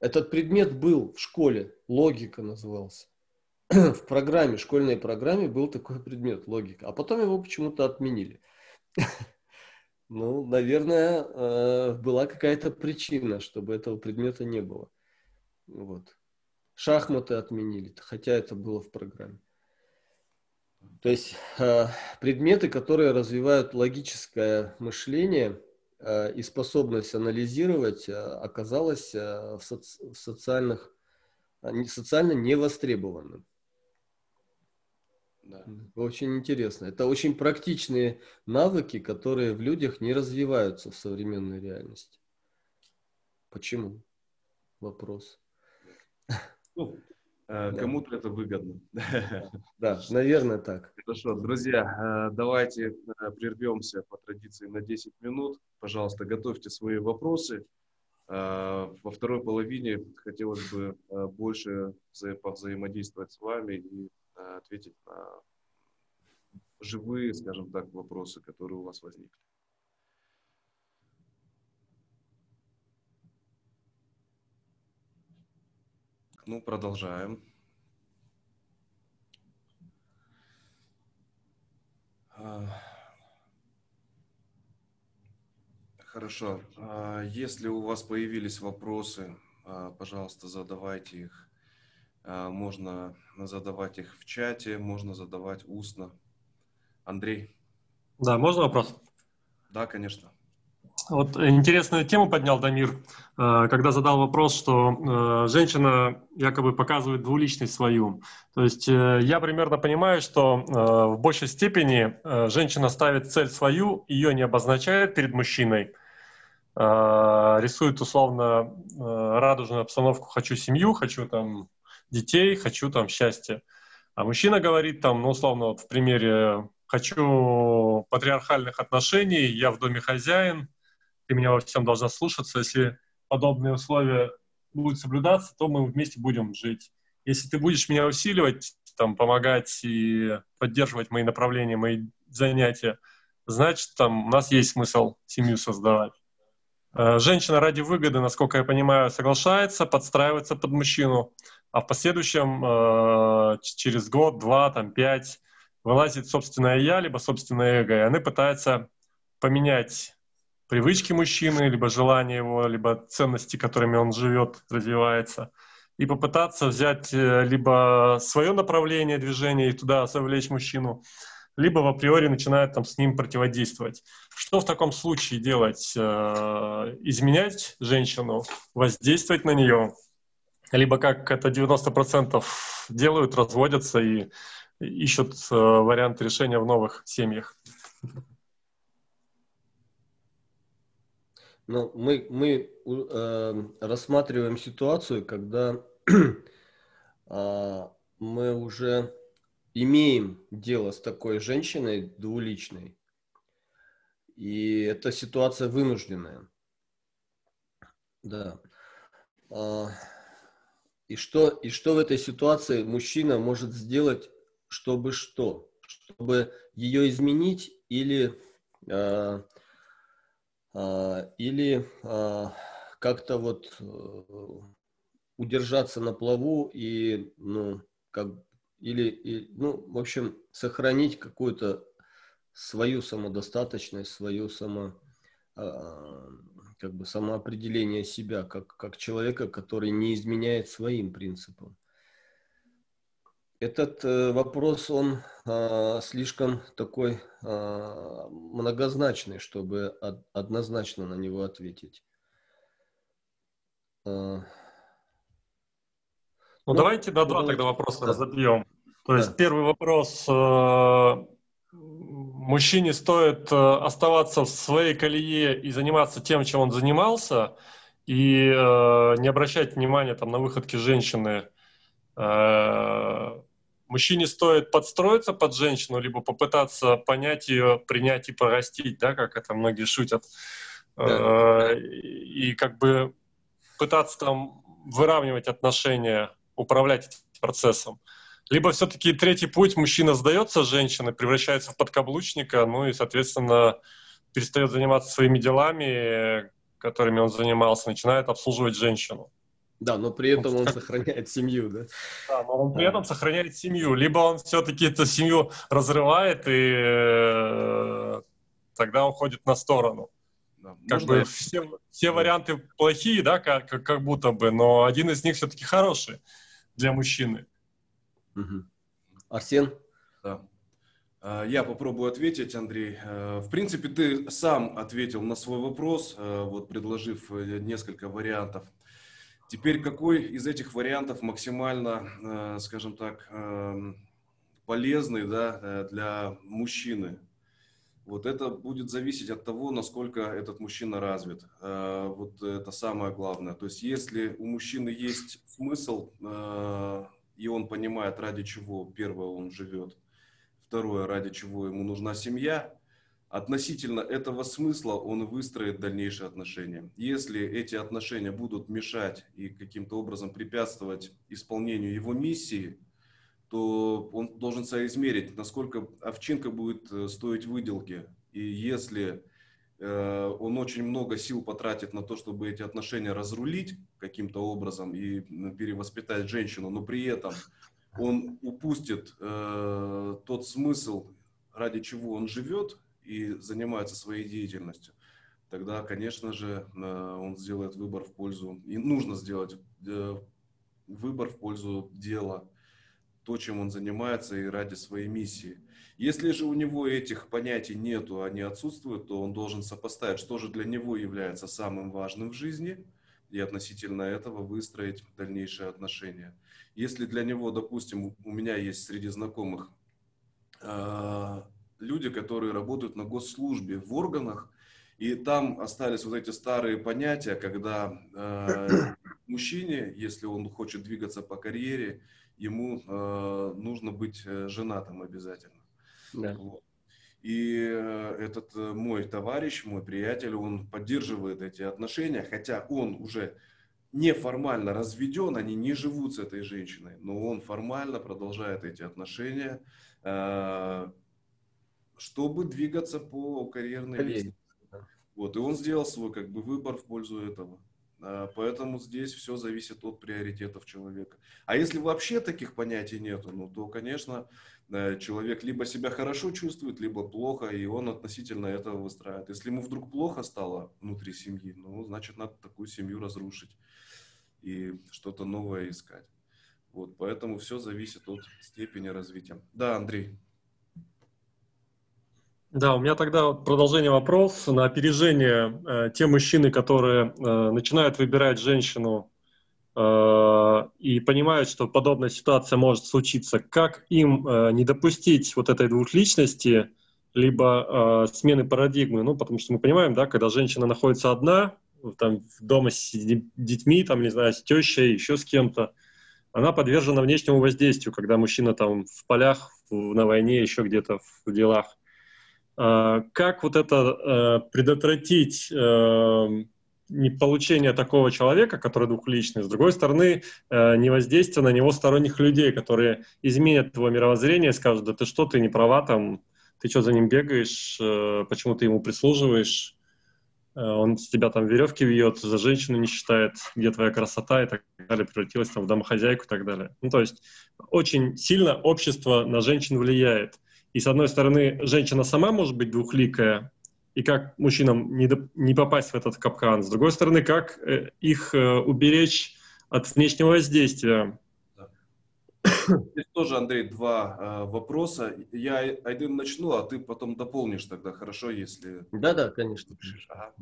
B: этот предмет был в школе, логика назывался. в программе, школьной программе был такой предмет логика, а потом его почему-то отменили. Ну, наверное, э, была какая-то причина, чтобы этого предмета не было. Вот. Шахматы отменили, хотя это было в программе. То есть э, предметы, которые развивают логическое мышление и способность анализировать, оказалось в социальных, социально невостребованным. Да. Очень интересно. Это очень практичные навыки, которые в людях не развиваются в современной реальности. Почему? Вопрос.
A: Ну, э, кому-то это выгодно.
B: Да, наверное, так.
A: Хорошо, друзья, э, давайте э, прервемся по традиции на 10 минут. Пожалуйста, готовьте свои вопросы. Во второй половине хотелось бы больше взаимодействовать с вами и ответить на живые, скажем так, вопросы, которые у вас возникли. Ну, продолжаем. А, хорошо. А, если у вас появились вопросы, а, пожалуйста, задавайте их можно задавать их в чате, можно задавать устно. Андрей.
C: Да, можно вопрос?
A: Да, конечно.
C: Вот интересную тему поднял Дамир, а, когда задал вопрос, что а, женщина якобы показывает двуличность свою. То есть э, я примерно понимаю, что в большей степени женщина ставит цель свою, ее не обозначает перед мужчиной, э, рисует условно э, радужную обстановку «хочу семью», «хочу там детей», «хочу там счастья». А мужчина говорит там, ну, условно, вот в примере «хочу патриархальных отношений, я в доме хозяин, ты меня во всем должна слушаться, если подобные условия будут соблюдаться, то мы вместе будем жить. Если ты будешь меня усиливать, там, помогать и поддерживать мои направления, мои занятия, значит, там у нас есть смысл семью создавать. Э, женщина ради выгоды, насколько я понимаю, соглашается, подстраивается под мужчину, а в последующем э, через год, два, там, пять вылазит собственное я, либо собственное эго, и они пытаются поменять привычки мужчины, либо желания его, либо ценности, которыми он живет, развивается, и попытаться взять э, либо свое направление движения и туда совлечь мужчину, либо в априори начинает там с ним противодействовать. Что в таком случае делать? Э, изменять женщину, воздействовать на нее, либо как это 90% делают, разводятся и ищут э, варианты решения в новых семьях.
B: Ну, мы, мы э, рассматриваем ситуацию, когда э, мы уже имеем дело с такой женщиной двуличной, и эта ситуация вынужденная. Да. А, и что, и что в этой ситуации мужчина может сделать, чтобы что? Чтобы ее изменить или а, или а, как-то вот э, удержаться на плаву и, ну, как, или, и, ну, в общем, сохранить какую-то свою самодостаточность, свою само, а, как бы самоопределение себя, как, как человека, который не изменяет своим принципам. Этот э, вопрос, он э, слишком такой э, многозначный, чтобы од, однозначно на него ответить.
C: Э, ну, ну, давайте на два тогда вопроса да. разобьем. То есть да. первый вопрос. Э, мужчине стоит э, оставаться в своей колее и заниматься тем, чем он занимался, и э, не обращать внимания там, на выходки женщины. Э, мужчине стоит подстроиться под женщину, либо попытаться понять ее, принять и порастить, да, как это многие шутят. Да. Э, и как бы пытаться там выравнивать отношения, управлять этим процессом. Либо все-таки третий путь, мужчина сдается женщине, превращается в подкаблучника, ну и, соответственно, перестает заниматься своими делами, которыми он занимался, начинает обслуживать женщину.
B: Да, но при этом он сохраняет семью, да?
C: Да, но он при этом сохраняет семью. Либо он все-таки эту семью разрывает, и э, тогда уходит на сторону. Да, как бы все, все варианты плохие, да, как, как будто бы, но один из них все-таки хороший для мужчины.
B: Угу. Арсен?
A: Да. А, я попробую ответить, Андрей. Э, в принципе, ты сам ответил на свой вопрос, э, вот предложив несколько вариантов. Теперь какой из этих вариантов максимально, э, скажем так, эм, полезный да, э, для мужчины? Вот это будет зависеть от того, насколько этот мужчина развит. Э, вот это самое главное. То есть если у мужчины есть смысл, и он понимает, ради чего, первое, он живет, второе, ради чего ему нужна семья, относительно этого смысла он выстроит дальнейшие отношения. Если эти отношения будут мешать и каким-то образом препятствовать исполнению его миссии, то он должен соизмерить, насколько овчинка будет э, стоить выделки. И если э, он очень много сил потратит на то, чтобы эти отношения разрулить каким-то образом и перевоспитать женщину, но при этом он упустит э, тот смысл, ради чего он живет, и занимается своей деятельностью, тогда, конечно же, э, он сделает выбор в пользу, и нужно сделать э, выбор в пользу дела, то, чем он занимается и ради своей миссии. Если же у него этих понятий нету, они отсутствуют, то он должен сопоставить, что же для него является самым важным в жизни, и относительно этого выстроить дальнейшие отношения. Если для него, допустим, у меня есть среди знакомых э, люди, которые работают на госслужбе в органах, И там остались вот эти старые понятия, когда э, мужчине, если он хочет двигаться по карьере, ему э, нужно быть э, женатым обязательно. Да. Вот. И э, этот э, мой товарищ, мой приятель, он поддерживает эти отношения, хотя он уже неформально разведен, они не живут с этой женщиной, но он формально продолжает эти отношения, э, чтобы двигаться по карьерной лестнице. Вот, и он сделал свой как бы выбор в пользу этого. А, поэтому здесь все зависит от приоритетов человека. А если вообще таких понятий нету, ну то, конечно, э, человек либо себя хорошо чувствует, либо плохо, и он относительно этого выстраивает. Если ему вдруг плохо стало внутри семьи, ну, значит, надо такую семью разрушить и что-то новое искать. Вот, поэтому все зависит от степени развития. Да, Андрей.
C: Да, у меня тогда продолжение вопроса на опережение. Э, те мужчины, которые э, начинают выбирать женщину э, и понимают, что подобная ситуация может случиться, как им э, не допустить вот этой двухличности, либо э, смены парадигмы? Ну, потому что мы понимаем, да, когда женщина находится одна, там, дома с детьми, там, не знаю, с тещей, еще с кем-то, она подвержена внешнему воздействию, когда мужчина там в полях, на войне, еще где-то в делах. А, как вот это э, предотвратить э, не получение такого человека, который двухличный, с другой стороны, э, не воздействие на него сторонних людей, которые изменят его мировоззрение, скажут, да ты что, ты не права, там, ты что за ним бегаешь, почему ты ему прислуживаешь, он с тебя там веревки вьет, за женщину не считает, где твоя красота и так далее, превратилась там в домохозяйку и так далее. Ну, то есть очень сильно общество на женщин влияет. И с одной стороны, женщина сама может быть двухликая, и как мужчинам не, до, не попасть в этот капкан. С другой стороны, как э, их э, уберечь от внешнего воздействия.
A: Здесь тоже, Андрей, два э, вопроса. Я один начну, а ты потом дополнишь тогда, хорошо, если...
B: Да-да, конечно.
A: Ага.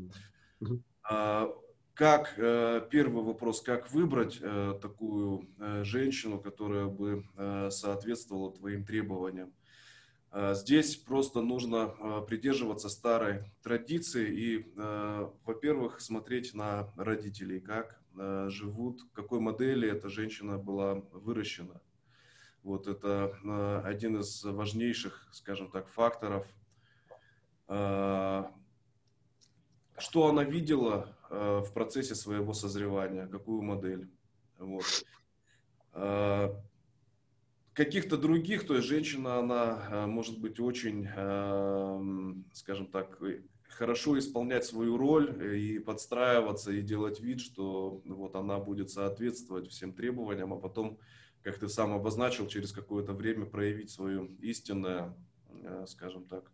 A: А, как, э, первый вопрос, как выбрать э, такую э, женщину, которая бы э, соответствовала твоим требованиям? Э, здесь просто нужно э, придерживаться старой традиции и, э, во-первых, смотреть на родителей, как живут, какой модели эта женщина была выращена. Вот это один из важнейших, скажем так, факторов. Что она видела в процессе своего созревания, какую модель. Вот каких-то других, то есть женщина, она э, может быть очень, эм, скажем так, э, хорошо исполнять свою роль э, и подстраиваться и делать вид, что вот она будет соответствовать всем требованиям, а потом, как ты сам обозначил, через какое-то время проявить свое истинное, скажем так,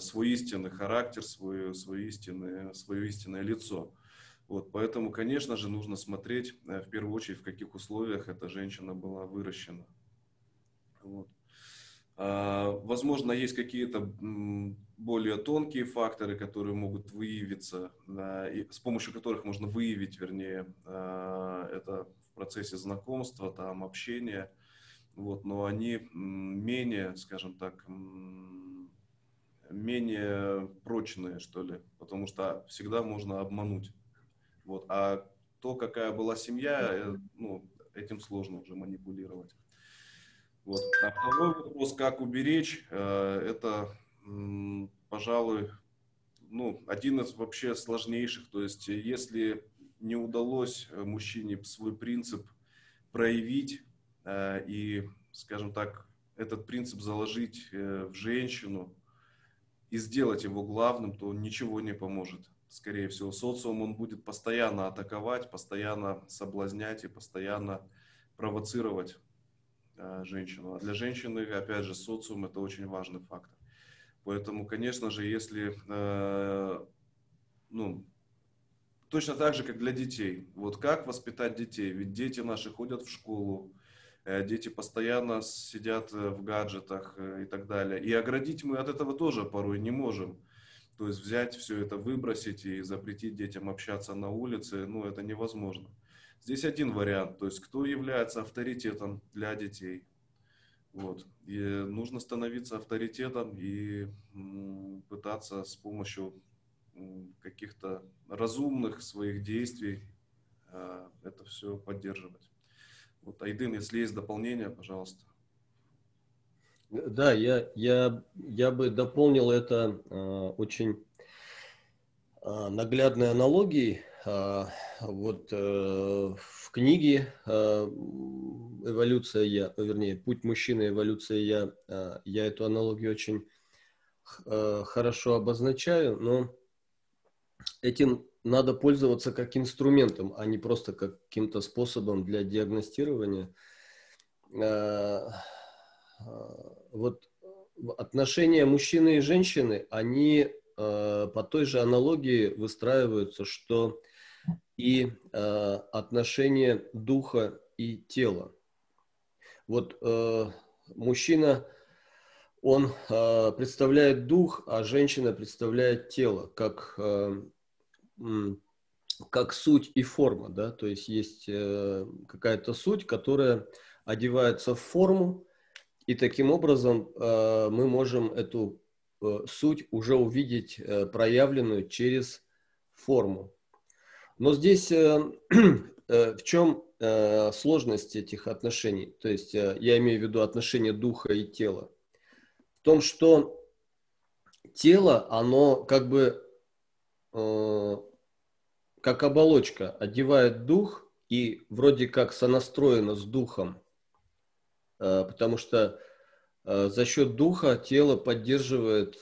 A: свой истинный характер, свое, свое, истинное, свое истинное лицо. Вот, поэтому, конечно же, нужно смотреть в первую очередь, в каких условиях эта женщина была выращена. Вот. А, возможно, есть какие-то более тонкие факторы, которые могут выявиться, с помощью которых можно выявить, вернее, а, это в процессе знакомства, там, общения. Вот, но они менее, скажем так, менее прочные, что ли, потому что всегда можно обмануть. Вот. А то, какая была семья, э, ну, этим сложно уже манипулировать. Вот. А второй вопрос, как уберечь, э, это, пожалуй, ну, один из вообще сложнейших. То есть, если не удалось э, мужчине свой принцип проявить э, и, скажем так, этот принцип заложить в женщину и сделать его главным, то ничего не поможет. Скорее всего, социум он будет постоянно атаковать, постоянно соблазнять и постоянно провоцировать женщину. А для женщины, опять же, социум это очень важный фактор. Поэтому, конечно же, если, э, ну, точно так же, как для детей. Вот как воспитать детей? Ведь дети наши ходят в школу, э, дети постоянно сидят в гаджетах и так далее. И оградить мы от этого тоже порой не можем. То есть взять все это, выбросить и запретить детям общаться на улице, ну, это невозможно. Здесь один вариант, то есть кто является авторитетом для детей. Вот. И нужно становиться авторитетом и пытаться с помощью каких-то разумных своих действий а, это все поддерживать. Вот, Айдын, если есть дополнение, пожалуйста.
B: Да, я, я, я бы дополнил это э, очень э, наглядной аналогией. Э, вот э, в книге э, «Эволюция я», вернее, «Путь мужчины. Эволюция я», я эту аналогию очень хорошо обозначаю, но этим надо пользоваться как инструментом, а не просто как каким-то способом для диагностирования. Вот отношения мужчины и женщины, они по той же аналогии выстраиваются, что и э, отношения духа и тела. Вот мужчина, он представляет дух, а женщина представляет тело, как как суть и форма, да, то есть есть э, какая-то суть, которая одевается в форму, и таким образом э, мы можем эту э, суть уже увидеть э, проявленную через форму. Но здесь э, э, в чем э, сложность этих отношений? То есть э, я имею в виду отношения духа и тела. В том, что тело, оно как бы как оболочка одевает дух и вроде как сонастроена с духом, потому что за счет духа тело поддерживает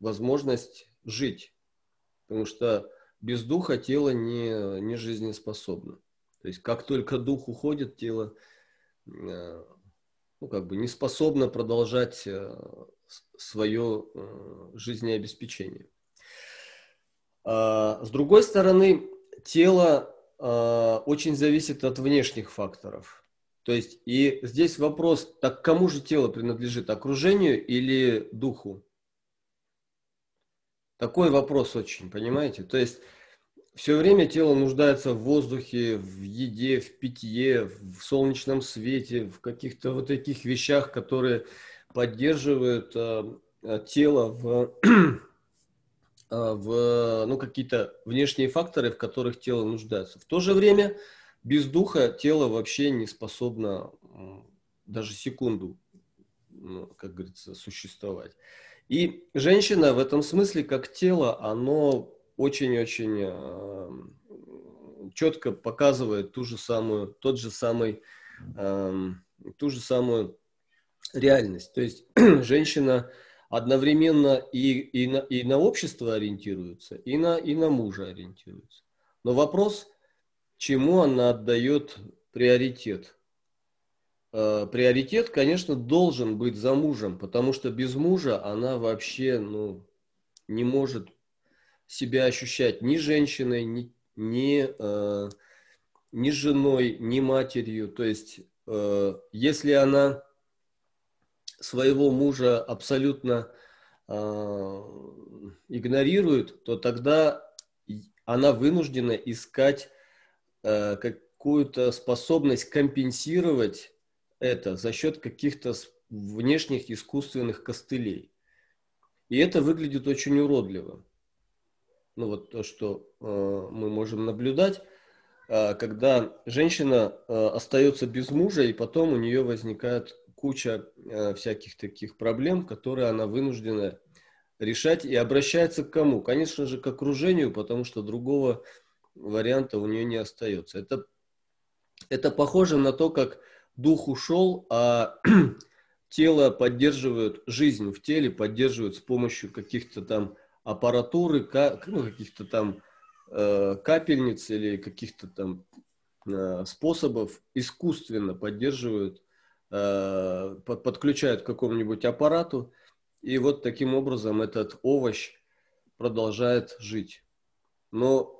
B: возможность жить, потому что без духа тело не, не жизнеспособно. То есть как только дух уходит, тело ну, как бы не способно продолжать свое жизнеобеспечение. А, с другой стороны, тело очень зависит от внешних факторов. То есть, и здесь вопрос, так кому же тело принадлежит, окружению или духу? Такой вопрос очень, понимаете? То есть, все время тело нуждается в воздухе, в еде, в питье, в солнечном свете, в каких-то вот таких вещах, которые поддерживают э, тело в а, в ну, какие-то внешние факторы, в которых тело нуждается. В то же время без духа тело вообще не способно даже секунду, ну, как говорится, существовать. И женщина в этом смысле, как тело, оно очень-очень э, четко показывает ту же самую, тот же самый, э, ту же самую реальность. То есть женщина одновременно и, и, на, и на общество ориентируется, и на, и на мужа ориентируется. Но вопрос, чему она отдает приоритет? Э, приоритет, конечно, должен быть за мужем, потому что без мужа она вообще ну, не может себя ощущать ни женщиной, ни, ни, э, ни женой, ни матерью. То есть, э, если она своего мужа абсолютно э, игнорирует, то тогда она вынуждена искать э, какую-то способность компенсировать это за счет каких-то внешних искусственных костылей. И это выглядит очень уродливо. Ну вот то, что э, мы можем наблюдать, э, когда женщина э, остается без мужа, и потом у нее возникает куча э, всяких таких проблем, которые она вынуждена решать и обращается к кому? Конечно же, к окружению, потому что другого варианта у нее не остается. Это, это похоже на то, как дух ушел, а тело поддерживают, жизнь в теле поддерживают с помощью каких-то там аппаратуры, ну, каких-то там э, капельниц или каких-то там э, способов искусственно поддерживают Э, подключают к какому-нибудь аппарату, и вот таким образом этот овощ продолжает жить. Но,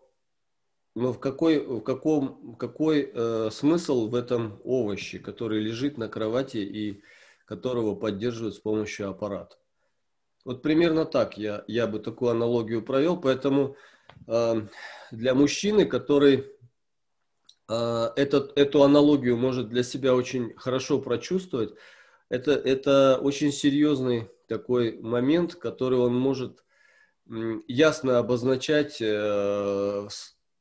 B: но в какой, в каком, какой э, смысл в этом овоще, который лежит на кровати и которого поддерживают с помощью аппарата? Вот примерно так я, я бы такую аналогию провел, поэтому э, для мужчины, который а, этот, эту аналогию может для себя очень хорошо прочувствовать. Это, это очень серьезный такой момент, который он может ясно обозначать э,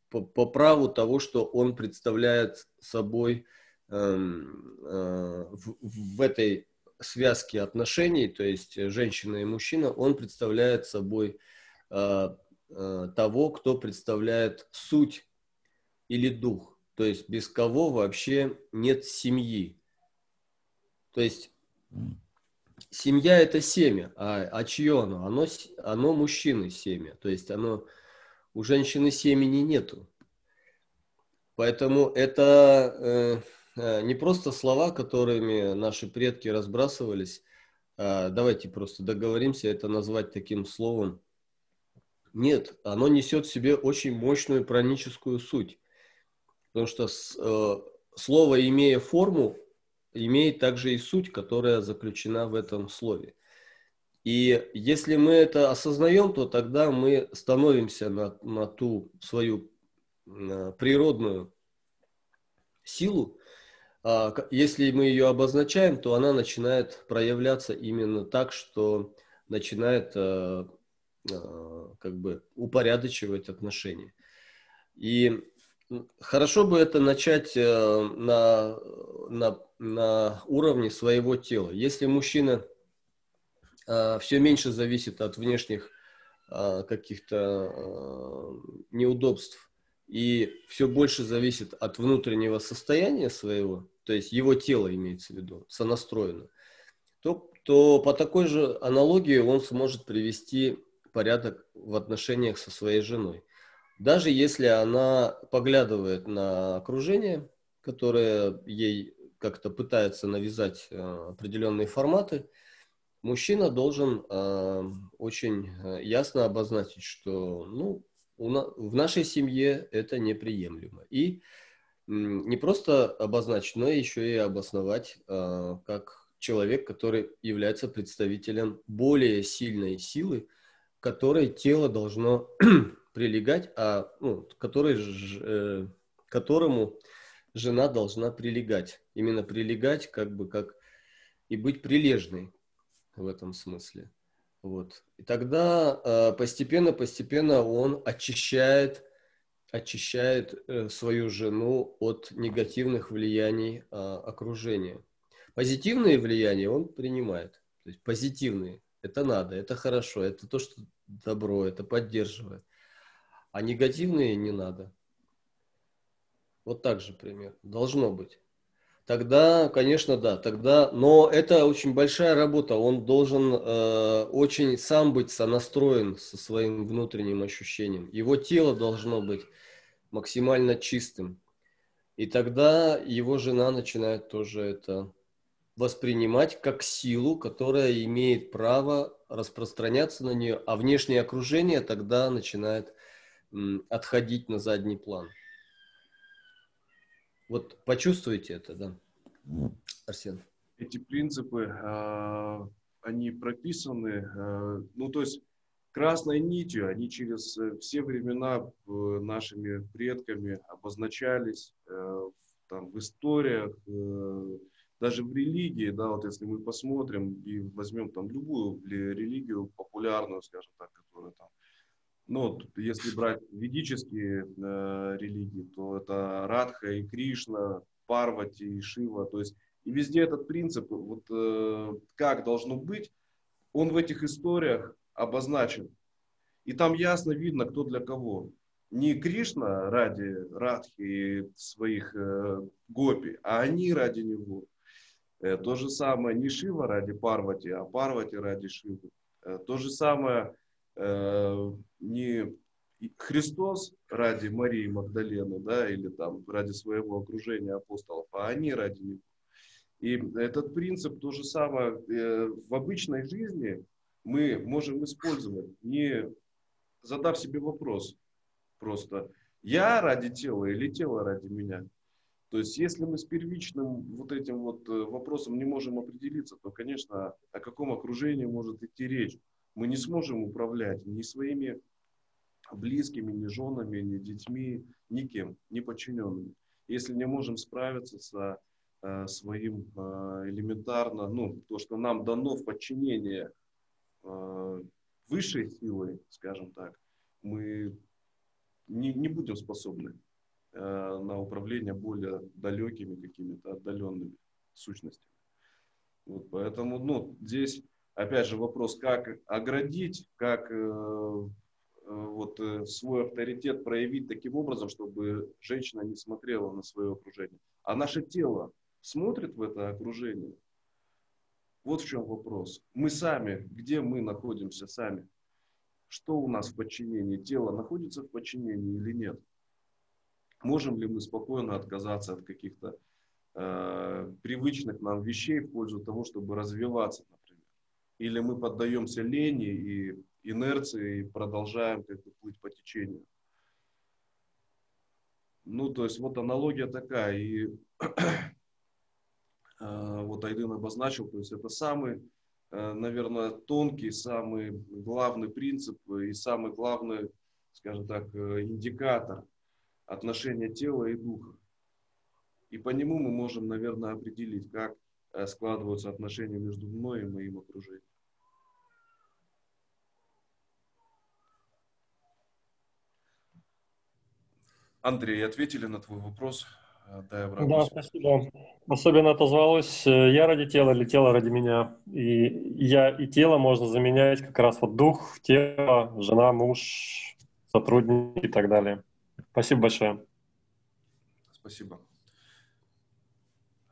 B: по, по праву того, что он представляет собой эм, э, в, в этой связке отношений, то есть женщина и мужчина, он представляет собой э, того, кто представляет суть или дух, то есть без кого вообще нет семьи. То есть семья это семя, а, а чье оно? оно? Оно мужчины семя, то есть оно у женщины семени нету. Поэтому это э, э, не просто слова, которыми наши предки разбрасывались. А давайте просто договоримся это назвать таким словом. Нет, оно несет в себе очень мощную праническую суть. Потому что э, слово, имея форму, имеет также и суть, которая заключена в этом слове. И если мы это осознаем, то тогда мы становимся на, на ту свою природную силу. А, если мы ее обозначаем, то она начинает проявляться именно так, что начинает э, э, как бы упорядочивать отношения. И хорошо бы это начать э, на, на на уровне своего тела. Если мужчина все меньше зависит от внешних э, каких-то э, неудобств и все больше зависит от внутреннего состояния своего, то есть его тело имеется в виду, сонастроено, то, то по такой же аналогии он сможет привести порядок в отношениях со своей женой. Даже если она поглядывает на окружение, которое ей как-то пытается навязать э, определенные форматы, мужчина должен э, очень э, ясно обозначить, что ну, в нашей семье это неприемлемо. И не просто обозначить, но еще и обосновать как человек, который является представителем более сильной силы, которой тело должно прилегать, а ну, который, э, которому жена должна прилегать. Именно прилегать, как бы как и быть прилежной в этом смысле. Вот. И тогда постепенно-постепенно э, он очищает, очищает э, свою жену от негативных влияний э, окружения. Позитивные влияния он принимает. То есть позитивные. Это надо, это хорошо, это то, что добро, это поддерживает. А негативные не надо. Вот так же пример. Должно быть. Тогда, конечно, да, тогда, но это очень большая работа. Он должен э, очень сам быть сонастроен со своим внутренним ощущением. Его тело должно быть максимально чистым. И тогда его жена начинает тоже это воспринимать как силу, которая имеет право распространяться на нее, а внешнее окружение тогда начинает отходить на задний план. Вот почувствуйте это, да, Арсен?
A: Эти принципы, а, они прописаны, а, ну, то есть красной нитью, они через все времена нашими предками обозначались э, там, в историях, э, даже в религии, да, вот если мы посмотрим и возьмем там любую религию популярную, скажем так, которая там ну, если брать ведические э, религии, то это Радха и Кришна, Парвати и Шива. То есть и везде этот принцип, вот э, как должно быть, он в этих историях обозначен. И там ясно видно, кто для кого. Не Кришна ради Радхи и своих э, гопи, а они ради него. Э, то же самое не Шива ради Парвати, а Парвати ради Шивы. Э, то же самое Э, не Христос ради Марии Магдалены, да, или там ради своего окружения апостолов, а они ради него. И этот принцип то же самое э, в обычной жизни мы можем использовать, не задав себе вопрос просто, я ради тела или тело ради меня. То есть, если мы с первичным вот этим вот э, вопросом не можем определиться, то, конечно, о каком окружении может идти речь мы не сможем управлять ни своими близкими, ни женами, ни детьми, никем, ни подчиненными. Если не можем справиться со э, своим э, элементарно, ну, то, что нам дано в подчинение э, высшей силой, скажем так, мы не, не будем способны э, на управление более далекими какими-то отдаленными сущностями. Вот поэтому, ну, здесь, опять же, вопрос, как оградить, как вот свой авторитет проявить таким образом, чтобы женщина не смотрела на свое окружение. А наше тело смотрит в это окружение – вот в чем вопрос. Мы сами, где мы находимся сами? Что у нас в подчинении? Тело находится в подчинении или нет? Можем ли мы спокойно отказаться от каких-то э, привычных нам вещей в пользу того, чтобы развиваться? Или мы поддаемся лени и инерции и продолжаем как бы плыть по течению? Ну, то есть вот аналогия такая. И Э, вот Айдын обозначил, то есть это самый, э, наверное, тонкий, самый главный принцип и самый главный, скажем так, э, индикатор отношения тела и духа. И по нему мы можем, наверное, определить, как складываются отношения между мной и моим окружением. Андрей, ответили на твой вопрос?
C: Дай обратно. Да, спасибо. Особенно отозвалось э, «я ради тела» или «тело ради меня». И «я» и «тело» можно заменять как раз вот дух, тело, жена, муж, сотрудник и так далее. Спасибо большое.
A: Спасибо.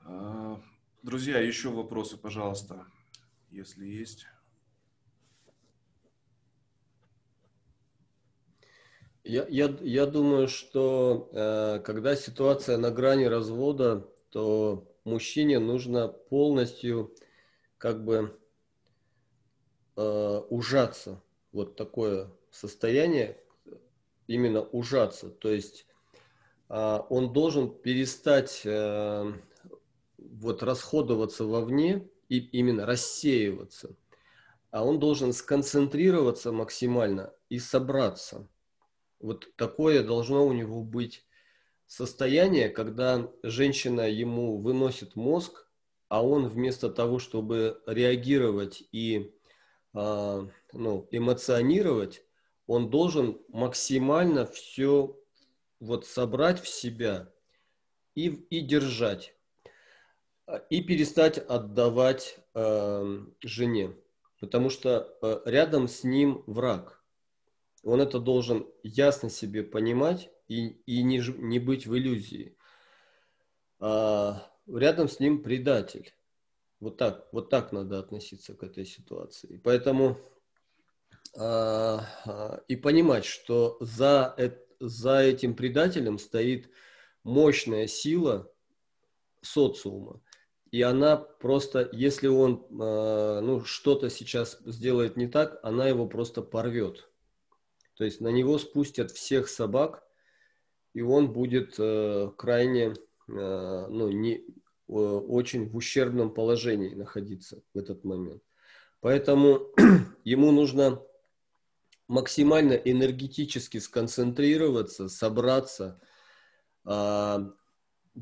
A: А, друзья, еще вопросы, пожалуйста, если есть.
B: Я, я, я думаю, что э, когда ситуация на грани развода, то мужчине нужно полностью как бы э, ужаться. Вот такое состояние, именно ужаться. То есть э, он должен перестать э, вот расходоваться вовне и именно рассеиваться. А он должен сконцентрироваться максимально и собраться вот такое должно у него быть состояние, когда женщина ему выносит мозг, а он вместо того, чтобы реагировать и э, ну, эмоционировать, он должен максимально все вот собрать в себя и, и держать, и перестать отдавать э, жене, потому что э, рядом с ним враг он это должен ясно себе понимать и, и не, не быть в иллюзии. А, рядом с ним предатель. Вот так, вот так надо относиться к этой ситуации. Поэтому а, а, и понимать, что за, за этим предателем стоит мощная сила социума. И она просто, если он а, ну, что-то сейчас сделает не так, она его просто порвет. То есть на него спустят всех собак, и он будет э, крайне, э, ну, не, э, очень в ущербном положении находиться в этот момент. Поэтому ему нужно максимально энергетически сконцентрироваться, собраться, э,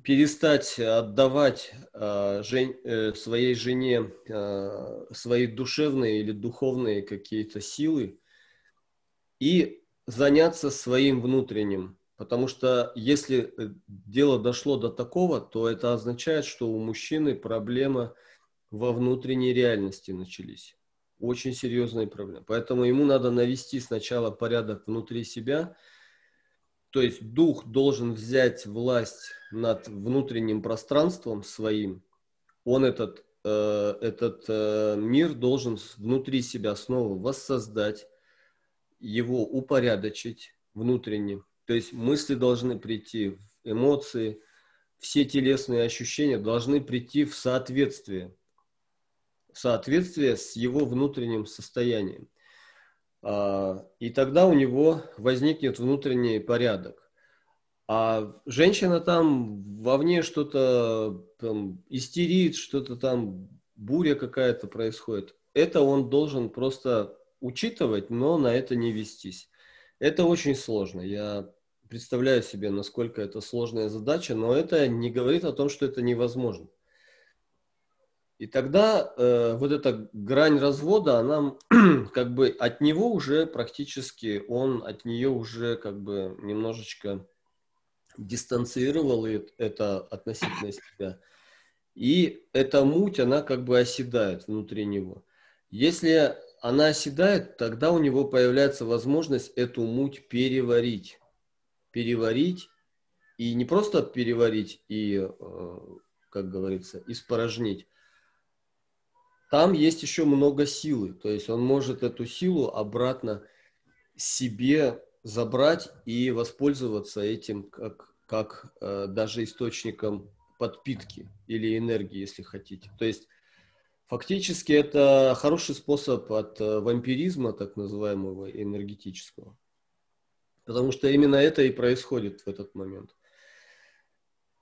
B: перестать отдавать э, жен, э, своей жене э, свои душевные или духовные какие-то силы, и заняться своим внутренним. Потому что если э, дело дошло до такого, то это означает, что у мужчины проблема во внутренней реальности начались. Очень серьезные проблемы. Поэтому ему надо навести сначала порядок внутри себя. То есть дух должен взять власть над внутренним пространством своим. Он этот, э, этот э, мир должен внутри себя снова воссоздать его упорядочить внутренне. То есть мысли должны прийти, эмоции, все телесные ощущения должны прийти в соответствие. В соответствие с его внутренним состоянием. А, и тогда у него возникнет внутренний порядок. А женщина там вовне что-то там истерит, что-то там буря какая-то происходит. Это он должен просто учитывать, но на это не вестись. Это очень сложно. Я представляю себе, насколько это сложная задача, но это не говорит о том, что это невозможно. И тогда э, вот эта грань развода, она как бы от него уже практически, он от нее уже как бы немножечко дистанцировал это относительно себя. И эта муть, она как бы оседает внутри него. Если она оседает, тогда у него появляется возможность эту муть переварить. Переварить и не просто переварить и, э, как говорится, испорожнить. Там есть еще много силы. То есть он может эту силу обратно себе забрать и воспользоваться этим как, как э, даже источником подпитки или энергии, если хотите. То есть фактически это хороший способ от э, вампиризма, так называемого энергетического. Потому что именно это и происходит в этот момент.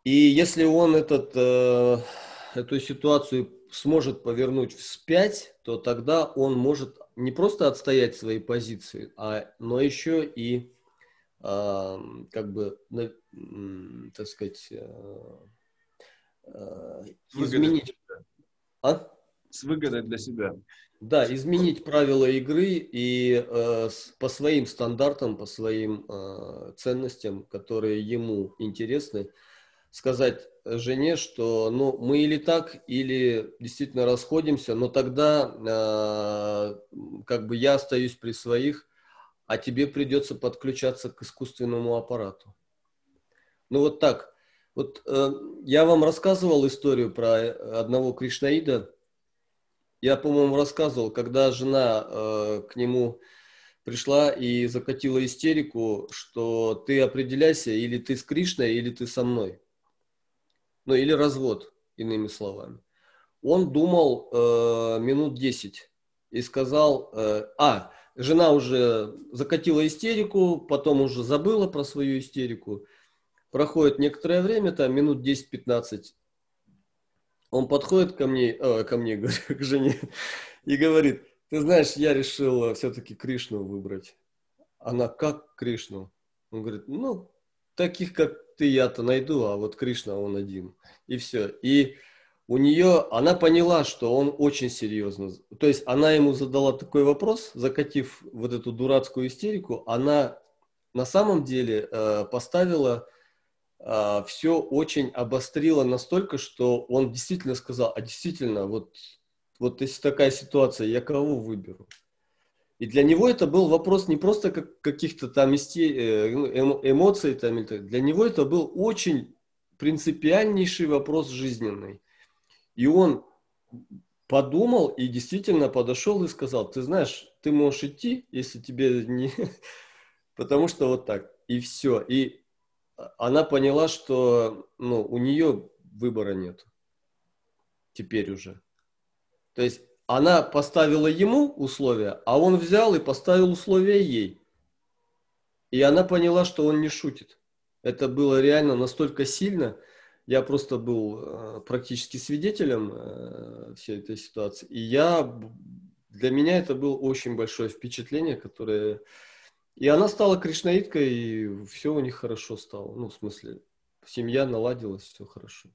B: И если он этот, э, эту ситуацию сможет повернуть вспять, то тогда он может не просто отстоять свои позиции, а, но еще и э, как бы, э, так сказать, э,
A: э, изменить. А? С выгодой для себя.
B: Да, изменить правила игры и э, по своим стандартам, по своим э, ценностям, которые ему интересны, сказать жене, что ну, мы или так, или действительно расходимся, но тогда э, как бы я остаюсь при своих, а тебе придется подключаться к искусственному аппарату. Ну вот так. Вот э, я вам рассказывал историю про одного Кришнаида. Я, по-моему, рассказывал, когда жена э, к нему пришла и закатила истерику, что ты определяйся, или ты с Кришной, или ты со мной ну или развод, иными словами. Он думал э, минут 10 и сказал, э, а, жена уже закатила истерику, потом уже забыла про свою истерику. Проходит некоторое время, там минут 10-15, он подходит ко мне, э, ко мне, говорю, к жене, и говорит, ты знаешь, я решил все-таки Кришну выбрать. Она, как Кришну? Он говорит, ну, таких, как ты я-то найду, а вот Кришна он один. И все. И у нее, она поняла, что он очень серьезно. То есть она ему задала такой вопрос, закатив вот эту дурацкую истерику, она на самом деле э, поставила э, все очень обострила настолько, что он действительно сказал, а действительно, вот, вот если такая ситуация, я кого выберу? И для него это был вопрос не просто как каких-то там э, ну, эмоций, там, для него это был очень принципиальнейший вопрос жизненный. И он подумал и действительно подошел и сказал, ты знаешь, ты можешь идти, если тебе не... Потому что вот так. И все. И она поняла, что ну, у нее выбора нет. Теперь уже. То есть она поставила ему условия, а он взял и поставил условия ей. И она поняла, что он не шутит. Это было реально настолько сильно. Я просто был э, практически свидетелем э, всей этой ситуации. И я, для меня это было очень большое впечатление, которое... И она стала кришнаиткой, и все у них хорошо стало. Ну, в смысле, семья наладилась, все хорошо.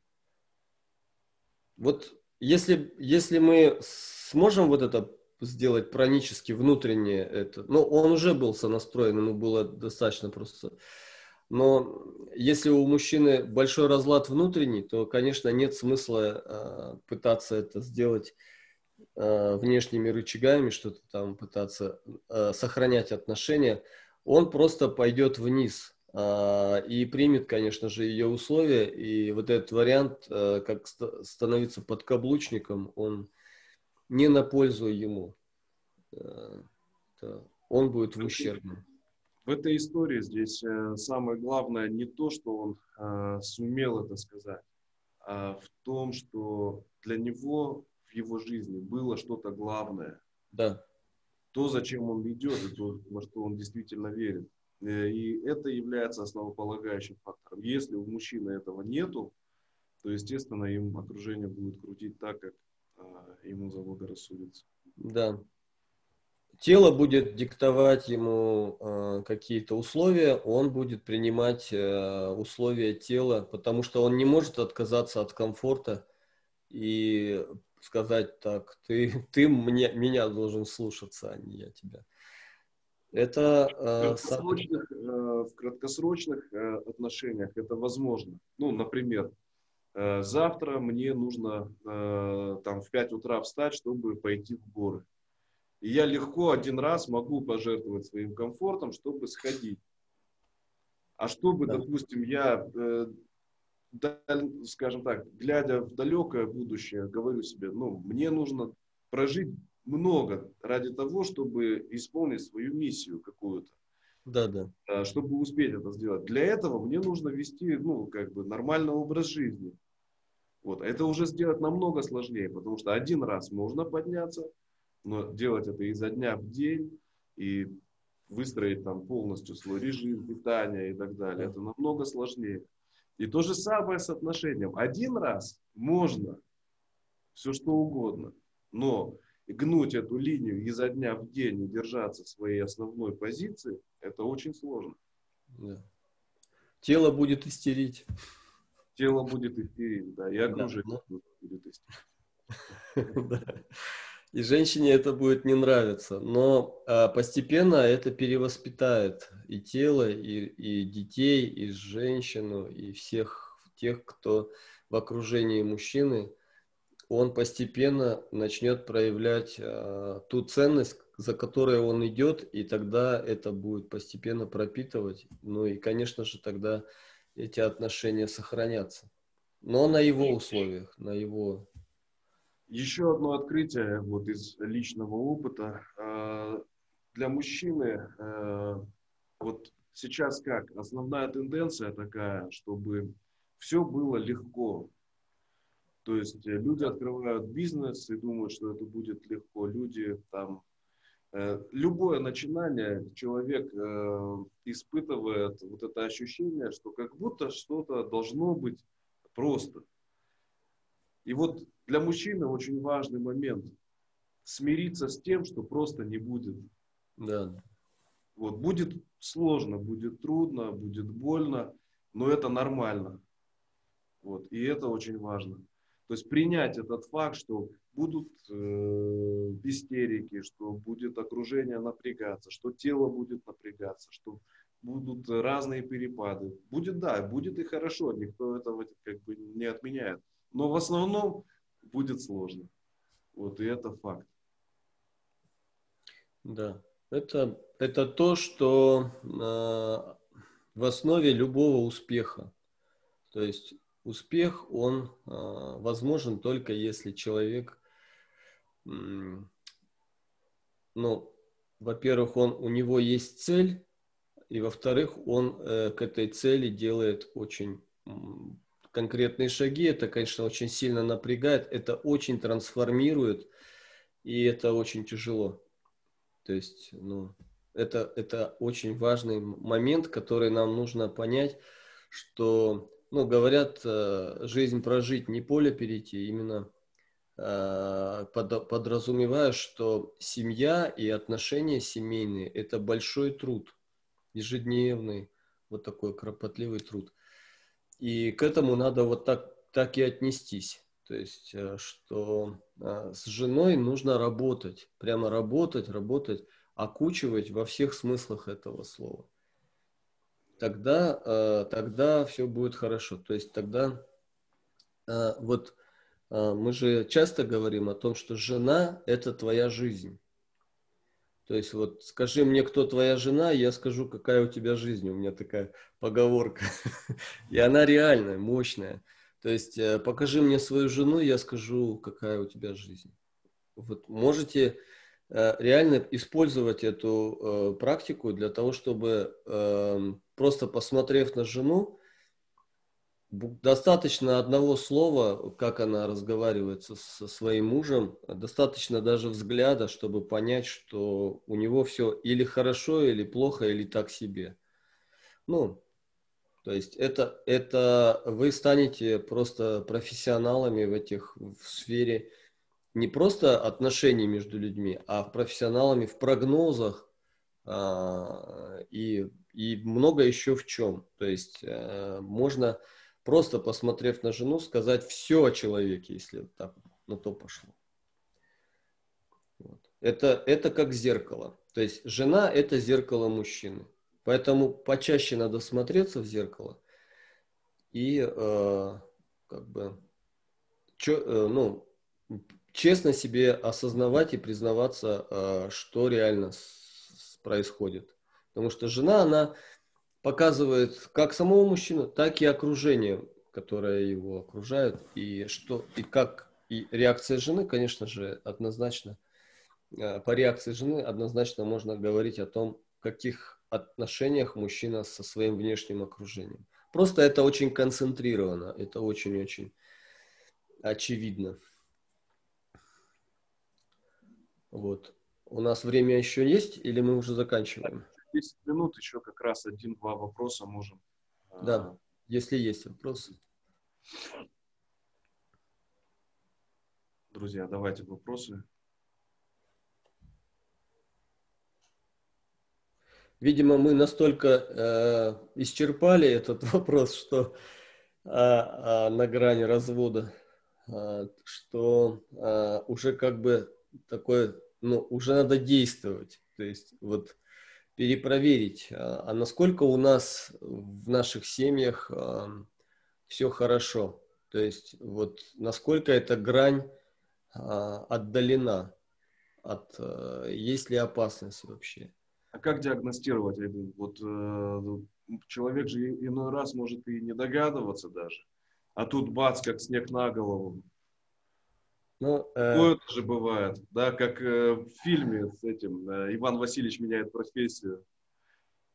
B: Вот если, если мы сможем вот это сделать пранически, внутреннее это, ну, он уже был сонастроен, ему было достаточно просто. Но если у мужчины большой разлад внутренний, то, конечно, нет смысла э, пытаться это сделать э, внешними рычагами, что-то там пытаться э, сохранять отношения. Он просто пойдет вниз э, и примет, конечно же, ее условия. И вот этот вариант, э, как ст- становиться подкаблучником, он не на пользу ему. Э, он будет в ущербном.
A: В этой истории здесь э, самое главное не то, что он э, сумел это сказать, а в том, что для него в его жизни было что-то главное.
B: Да.
A: То, зачем он идет, и то, во что он действительно верит. И это является основополагающим фактором. Если у мужчины этого нету, то, естественно, им окружение будет крутить так, как а, ему заблагорассудится.
B: Да. Тело будет диктовать ему э, какие-то условия, он будет принимать э, условия тела, потому что он не может отказаться от комфорта и сказать так, ты, ты мне, меня должен слушаться, а не я тебя. Это
A: э, в краткосрочных, э, в краткосрочных э, отношениях это возможно. Ну, например, э, завтра мне нужно э, там в 5 утра встать, чтобы пойти в горы. И я легко один раз могу пожертвовать своим комфортом, чтобы сходить. А чтобы, да. допустим, я, э, скажем так, глядя в далекое будущее, говорю себе, ну, мне нужно прожить много ради того, чтобы исполнить свою миссию какую-то.
B: Да, да.
A: А, чтобы успеть это сделать. Для этого мне нужно вести, ну, как бы нормальный образ жизни. Вот. Это уже сделать намного сложнее, потому что один раз можно подняться, но делать это изо дня в день и выстроить там полностью свой режим питания и так далее, это намного сложнее. И то же самое с отношением. Один раз можно все что угодно, но гнуть эту линию изо дня в день и держаться своей основной позиции, это очень сложно. Да.
B: Тело будет истерить.
A: Тело будет истерить, да, и окружение да, будет
B: истерить. И женщине это будет не нравиться. Но а, постепенно это перевоспитает и тело, и, и детей, и женщину, и всех тех, кто в окружении мужчины он постепенно начнет проявлять э, ту ценность, за которой он идет, и тогда это будет постепенно пропитывать. Ну и, конечно же, тогда эти отношения сохранятся. Но на его условиях, на его...
A: Еще одно открытие вот из личного опыта. Э, для мужчины э, вот сейчас как? Основная тенденция такая, чтобы все было легко, то есть э, люди открывают бизнес и думают, что это будет легко. Люди там э, любое начинание человек э, испытывает вот это ощущение, что как будто что-то должно быть просто. И вот для мужчины очень важный момент смириться с тем, что просто не будет.
B: Да.
A: Вот будет сложно, будет трудно, будет больно, но это нормально. Вот и это очень важно. То есть принять этот факт, что будут э, истерики, что будет окружение напрягаться, что тело будет напрягаться, что будут разные перепады. Будет, да, будет и хорошо, никто этого как бы не отменяет. Но в основном будет сложно. Вот и это факт.
B: Да, это, это то, что э, в основе любого успеха. То есть успех, он э, возможен только если человек, э, ну, во-первых, он, у него есть цель, и во-вторых, он э, к этой цели делает очень конкретные шаги. Это, конечно, очень сильно напрягает, это очень трансформирует, и это очень тяжело. То есть, ну, это, это очень важный момент, который нам нужно понять, что ну, говорят, э, жизнь прожить, не поле перейти, именно э, подразумевая, что семья и отношения семейные – это большой труд, ежедневный, вот такой кропотливый труд. И к этому надо вот так, так и отнестись. То есть, э, что с женой нужно работать, прямо работать, работать, окучивать во всех смыслах этого слова тогда, э, тогда все будет хорошо. То есть тогда э, вот э, мы же часто говорим о том, что жена – это твоя жизнь. То есть вот скажи мне, кто твоя жена, я скажу, какая у тебя жизнь. У меня такая поговорка. И она реальная, мощная. То есть покажи мне свою жену, я скажу, какая у тебя жизнь. Вот можете реально использовать эту практику для того, чтобы эм, просто посмотрев на жену, достаточно одного слова, как она разговаривает со, своим мужем, достаточно даже взгляда, чтобы понять, что у него все или хорошо, или плохо, или так себе. Ну, то есть это, это вы станете просто профессионалами в этих в сфере не просто отношений между людьми, а профессионалами в прогнозах а, и и много еще в чем. То есть э, можно просто посмотрев на жену сказать все о человеке, если так на то пошло. Вот. Это, это как зеркало. То есть жена – это зеркало мужчины. Поэтому почаще надо смотреться в зеркало и э, как бы чё, э, ну, честно себе осознавать и признаваться, э, что реально с, происходит. Потому что жена, она показывает как самого мужчину, так и окружение, которое его окружает, и что и как и реакция жены, конечно же, однозначно э, по реакции жены однозначно можно говорить о том, в каких отношениях мужчина со своим внешним окружением. Просто это очень концентрировано, это очень-очень очевидно. Вот. У нас время еще есть или мы уже заканчиваем?
A: 10 минут, еще как раз один-два вопроса можем.
B: Да, а, если есть вопросы.
A: Друзья, давайте вопросы.
B: Видимо, мы настолько э, исчерпали этот вопрос, что э, э, на грани развода, э, что э, уже как бы такое, ну, уже надо действовать. То есть вот перепроверить, а, а насколько у нас в наших семьях все хорошо. То есть вот насколько эта грань а, отдалена от, а, есть ли опасность вообще.
A: А как диагностировать? Вот э, человек же иной раз может и не догадываться даже. А тут бац, как снег на голову. Ну, э... Такое тоже бывает, да, как э, в фильме с этим э, Иван Васильевич меняет профессию.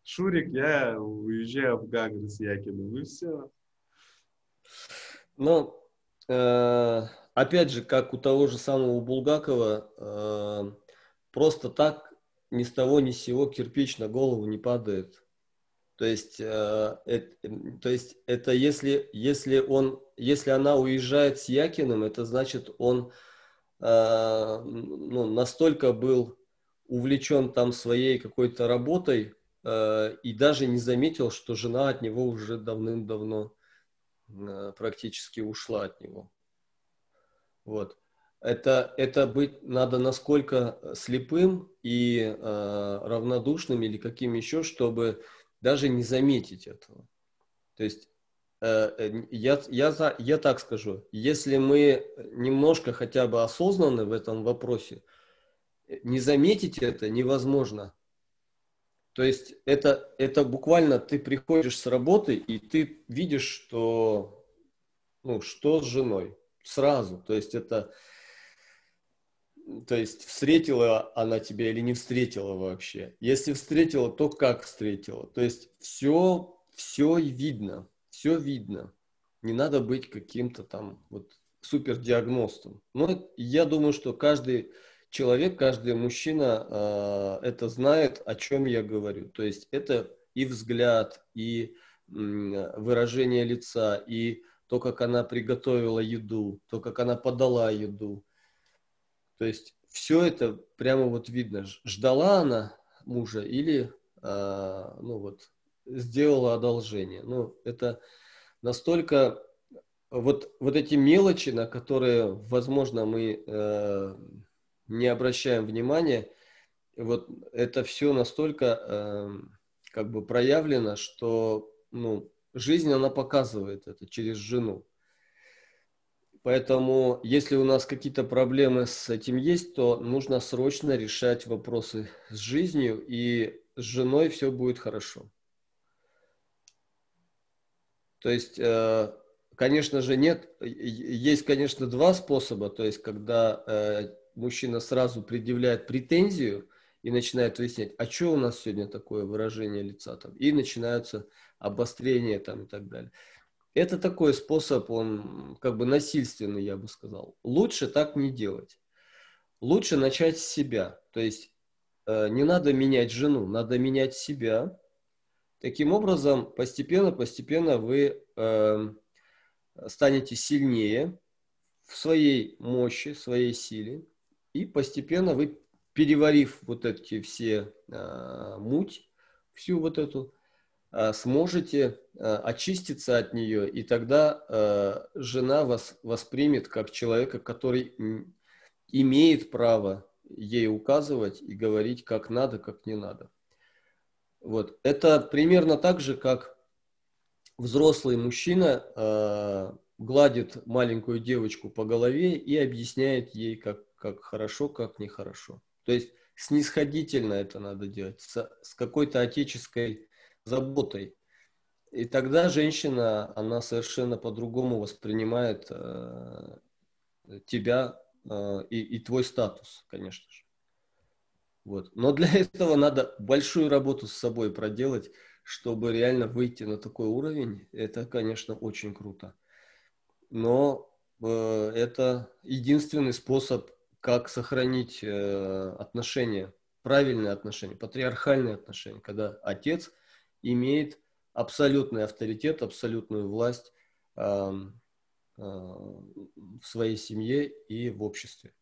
A: Шурик, я уезжаю в Гагры с Якиным, и все.
B: Ну, э, опять же, как у того же самого Булгакова, э, просто так ни с того ни с сего кирпич на голову не падает. То есть, э, это, то есть это если, если, он, если она уезжает с Якиным, это значит, он э, ну, настолько был увлечен там своей какой-то работой э, и даже не заметил, что жена от него уже давным-давно э, практически ушла от него. Вот. Это, это быть надо насколько слепым и э, равнодушным или каким еще, чтобы даже не заметить этого. То есть э, э, я, я, я так скажу, если мы немножко хотя бы осознаны в этом вопросе, не заметить это невозможно. То есть это, это буквально ты приходишь с работы, и ты видишь, что, ну, что с женой сразу. То есть это, то есть встретила она тебя или не встретила вообще. Если встретила, то как встретила. То есть все, все видно, все видно. Не надо быть каким-то там вот супердиагностом. Но я думаю, что каждый человек, каждый мужчина э, это знает, о чем я говорю. То есть это и взгляд, и э, выражение лица, и то, как она приготовила еду, то, как она подала еду то есть все это прямо вот видно. Ждала она мужа или, а, ну вот, сделала одолжение. Ну, это настолько вот, вот эти мелочи, на которые, возможно, мы э, не обращаем внимания, вот это все настолько э, как бы проявлено, что ну, жизнь, она показывает это через жену. Поэтому, если у нас какие-то проблемы с этим есть, то нужно срочно решать вопросы с жизнью, и с женой все будет хорошо. То есть, э, конечно же, нет, есть, конечно, два способа, то есть, когда э, мужчина сразу предъявляет претензию и начинает выяснять, а что у нас сегодня такое выражение лица там, и начинаются обострения там и так далее. Это такой способ, он как бы насильственный, я бы сказал. Лучше так не делать. Лучше начать с себя. То есть э, не надо менять жену, надо менять себя. Таким образом, постепенно-постепенно вы э, станете сильнее в своей мощи, в своей силе. И постепенно вы, переварив вот эти все э, муть, всю вот эту, сможете очиститься от нее, и тогда жена вас воспримет как человека, который имеет право ей указывать и говорить, как надо, как не надо. Вот. Это примерно так же, как взрослый мужчина э, гладит маленькую девочку по голове и объясняет ей, как, как хорошо, как нехорошо. То есть снисходительно это надо делать, с, с какой-то отеческой заботой. И тогда женщина, она совершенно по-другому воспринимает э, тебя э, и, и твой статус, конечно же. Вот. Но для этого надо большую работу с собой проделать, чтобы реально выйти на такой уровень. Это, конечно, очень круто. Но э, это единственный способ, как сохранить э, отношения, правильные отношения, патриархальные отношения, когда отец имеет абсолютный авторитет, абсолютную власть э, э, в своей семье и в обществе.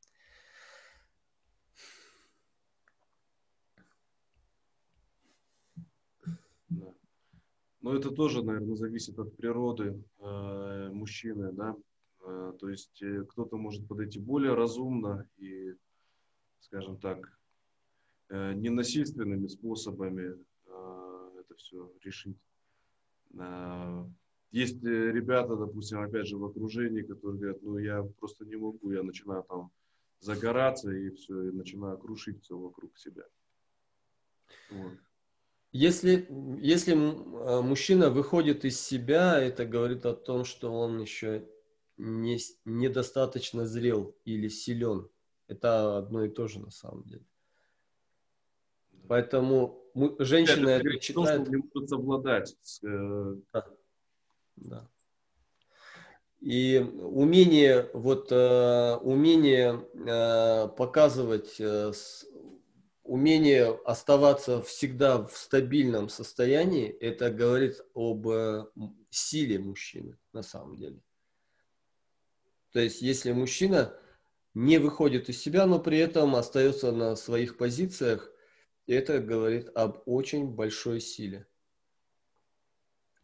A: Но это тоже, наверное, зависит от природы э, мужчины, да. Э, то есть э, кто-то может подойти более разумно и, скажем так, э, ненасильственными способами э, это все решить. Э, есть э, ребята, допустим, опять же, в окружении, которые говорят, ну я просто не могу, я начинаю там загораться и все, и начинаю крушить все вокруг себя.
B: Вот. Если, если а, мужчина выходит из себя, это говорит о том, что он еще не, недостаточно зрел или силен. Это одно и то же на самом деле. Поэтому женщина это, это читает...
A: не может совладать. Э,
B: да. да. И умение, вот, э, умение э, показывать умение оставаться всегда в стабильном состоянии, это говорит об э, силе мужчины на самом деле. То есть, если мужчина не выходит из себя, но при этом остается на своих позициях, это говорит об очень большой силе.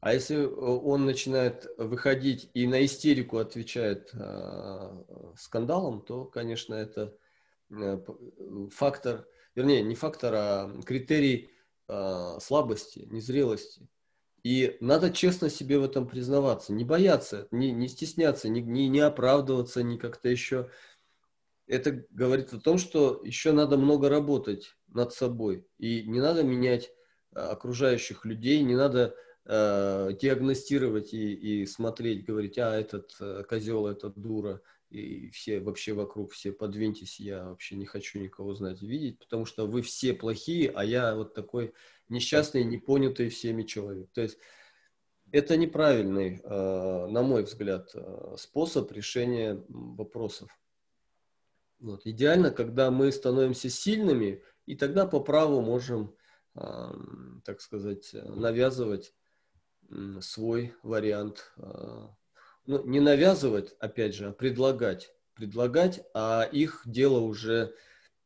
B: А если э, он начинает выходить и на истерику отвечает э, скандалом, то, конечно, это э, фактор вернее, не фактор, а критерий э, слабости, незрелости. И надо честно себе в этом признаваться, не бояться, не, не стесняться, не, не, не оправдываться, не как-то еще. Это говорит о том, что еще надо много работать над собой. И не надо менять э, окружающих людей, не надо э, диагностировать и, и смотреть, говорить, а этот э, козел, этот дура, и все вообще вокруг, все подвиньтесь, я вообще не хочу никого знать и видеть, потому что вы все плохие, а я вот такой несчастный, непонятый всеми человек. То есть это неправильный, э, на мой взгляд, э, способ решения вопросов. Вот. Идеально, когда мы становимся сильными, и тогда по праву можем, э, так сказать, навязывать свой вариант ну, не навязывать, опять же, а предлагать. Предлагать, а их дело уже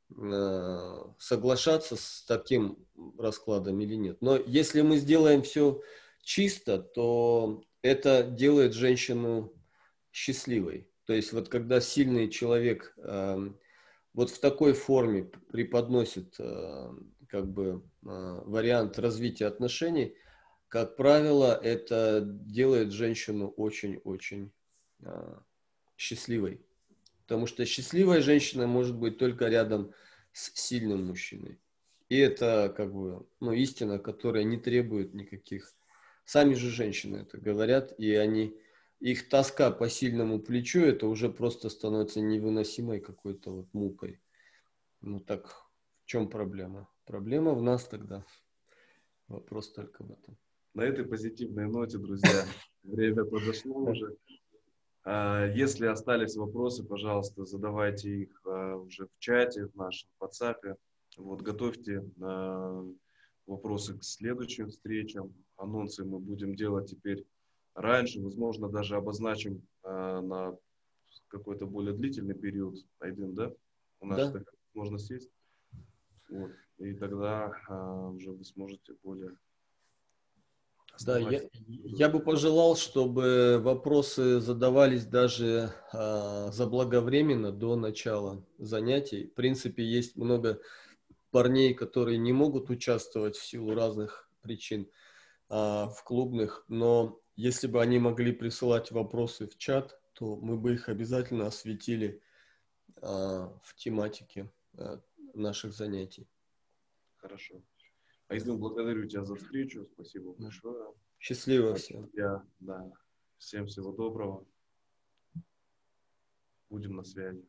B: э, соглашаться с таким раскладом или нет. Но если мы сделаем все чисто, то это делает женщину счастливой. То есть вот когда сильный человек э, вот в такой форме преподносит э, как бы э, вариант развития отношений – как правило, это делает женщину очень-очень а, счастливой. Потому что счастливая женщина может быть только рядом с сильным мужчиной. И это как бы ну, истина, которая не требует никаких... Сами же женщины это говорят, и они... Их тоска по сильному плечу, это уже просто становится невыносимой какой-то вот мукой. Ну так в чем проблема? Проблема в нас тогда. Вопрос только в этом.
A: На этой позитивной ноте, друзья, время подошло уже. А, если остались вопросы, пожалуйста, задавайте их а, уже в чате, в нашем WhatsApp. Вот, готовьте а, вопросы к следующим встречам. Анонсы мы будем делать теперь раньше. Возможно, даже обозначим на какой-то более длительный период. Айдин, да? У нас да. такая возможность есть. Вот. И тогда уже вы сможете более
B: Да, я, я бы пожелал, чтобы вопросы задавались даже а, заблаговременно до начала занятий. В принципе, есть много парней, которые не могут участвовать в силу разных причин а, в клубных, но если бы они могли присылать вопросы в чат, то мы бы их обязательно осветили а, в тематике а, наших занятий.
A: Хорошо. Айзен, благодарю тебя за встречу. Спасибо большое.
B: Счастливо всем.
A: Я, да. Всем всего доброго. Будем на связи.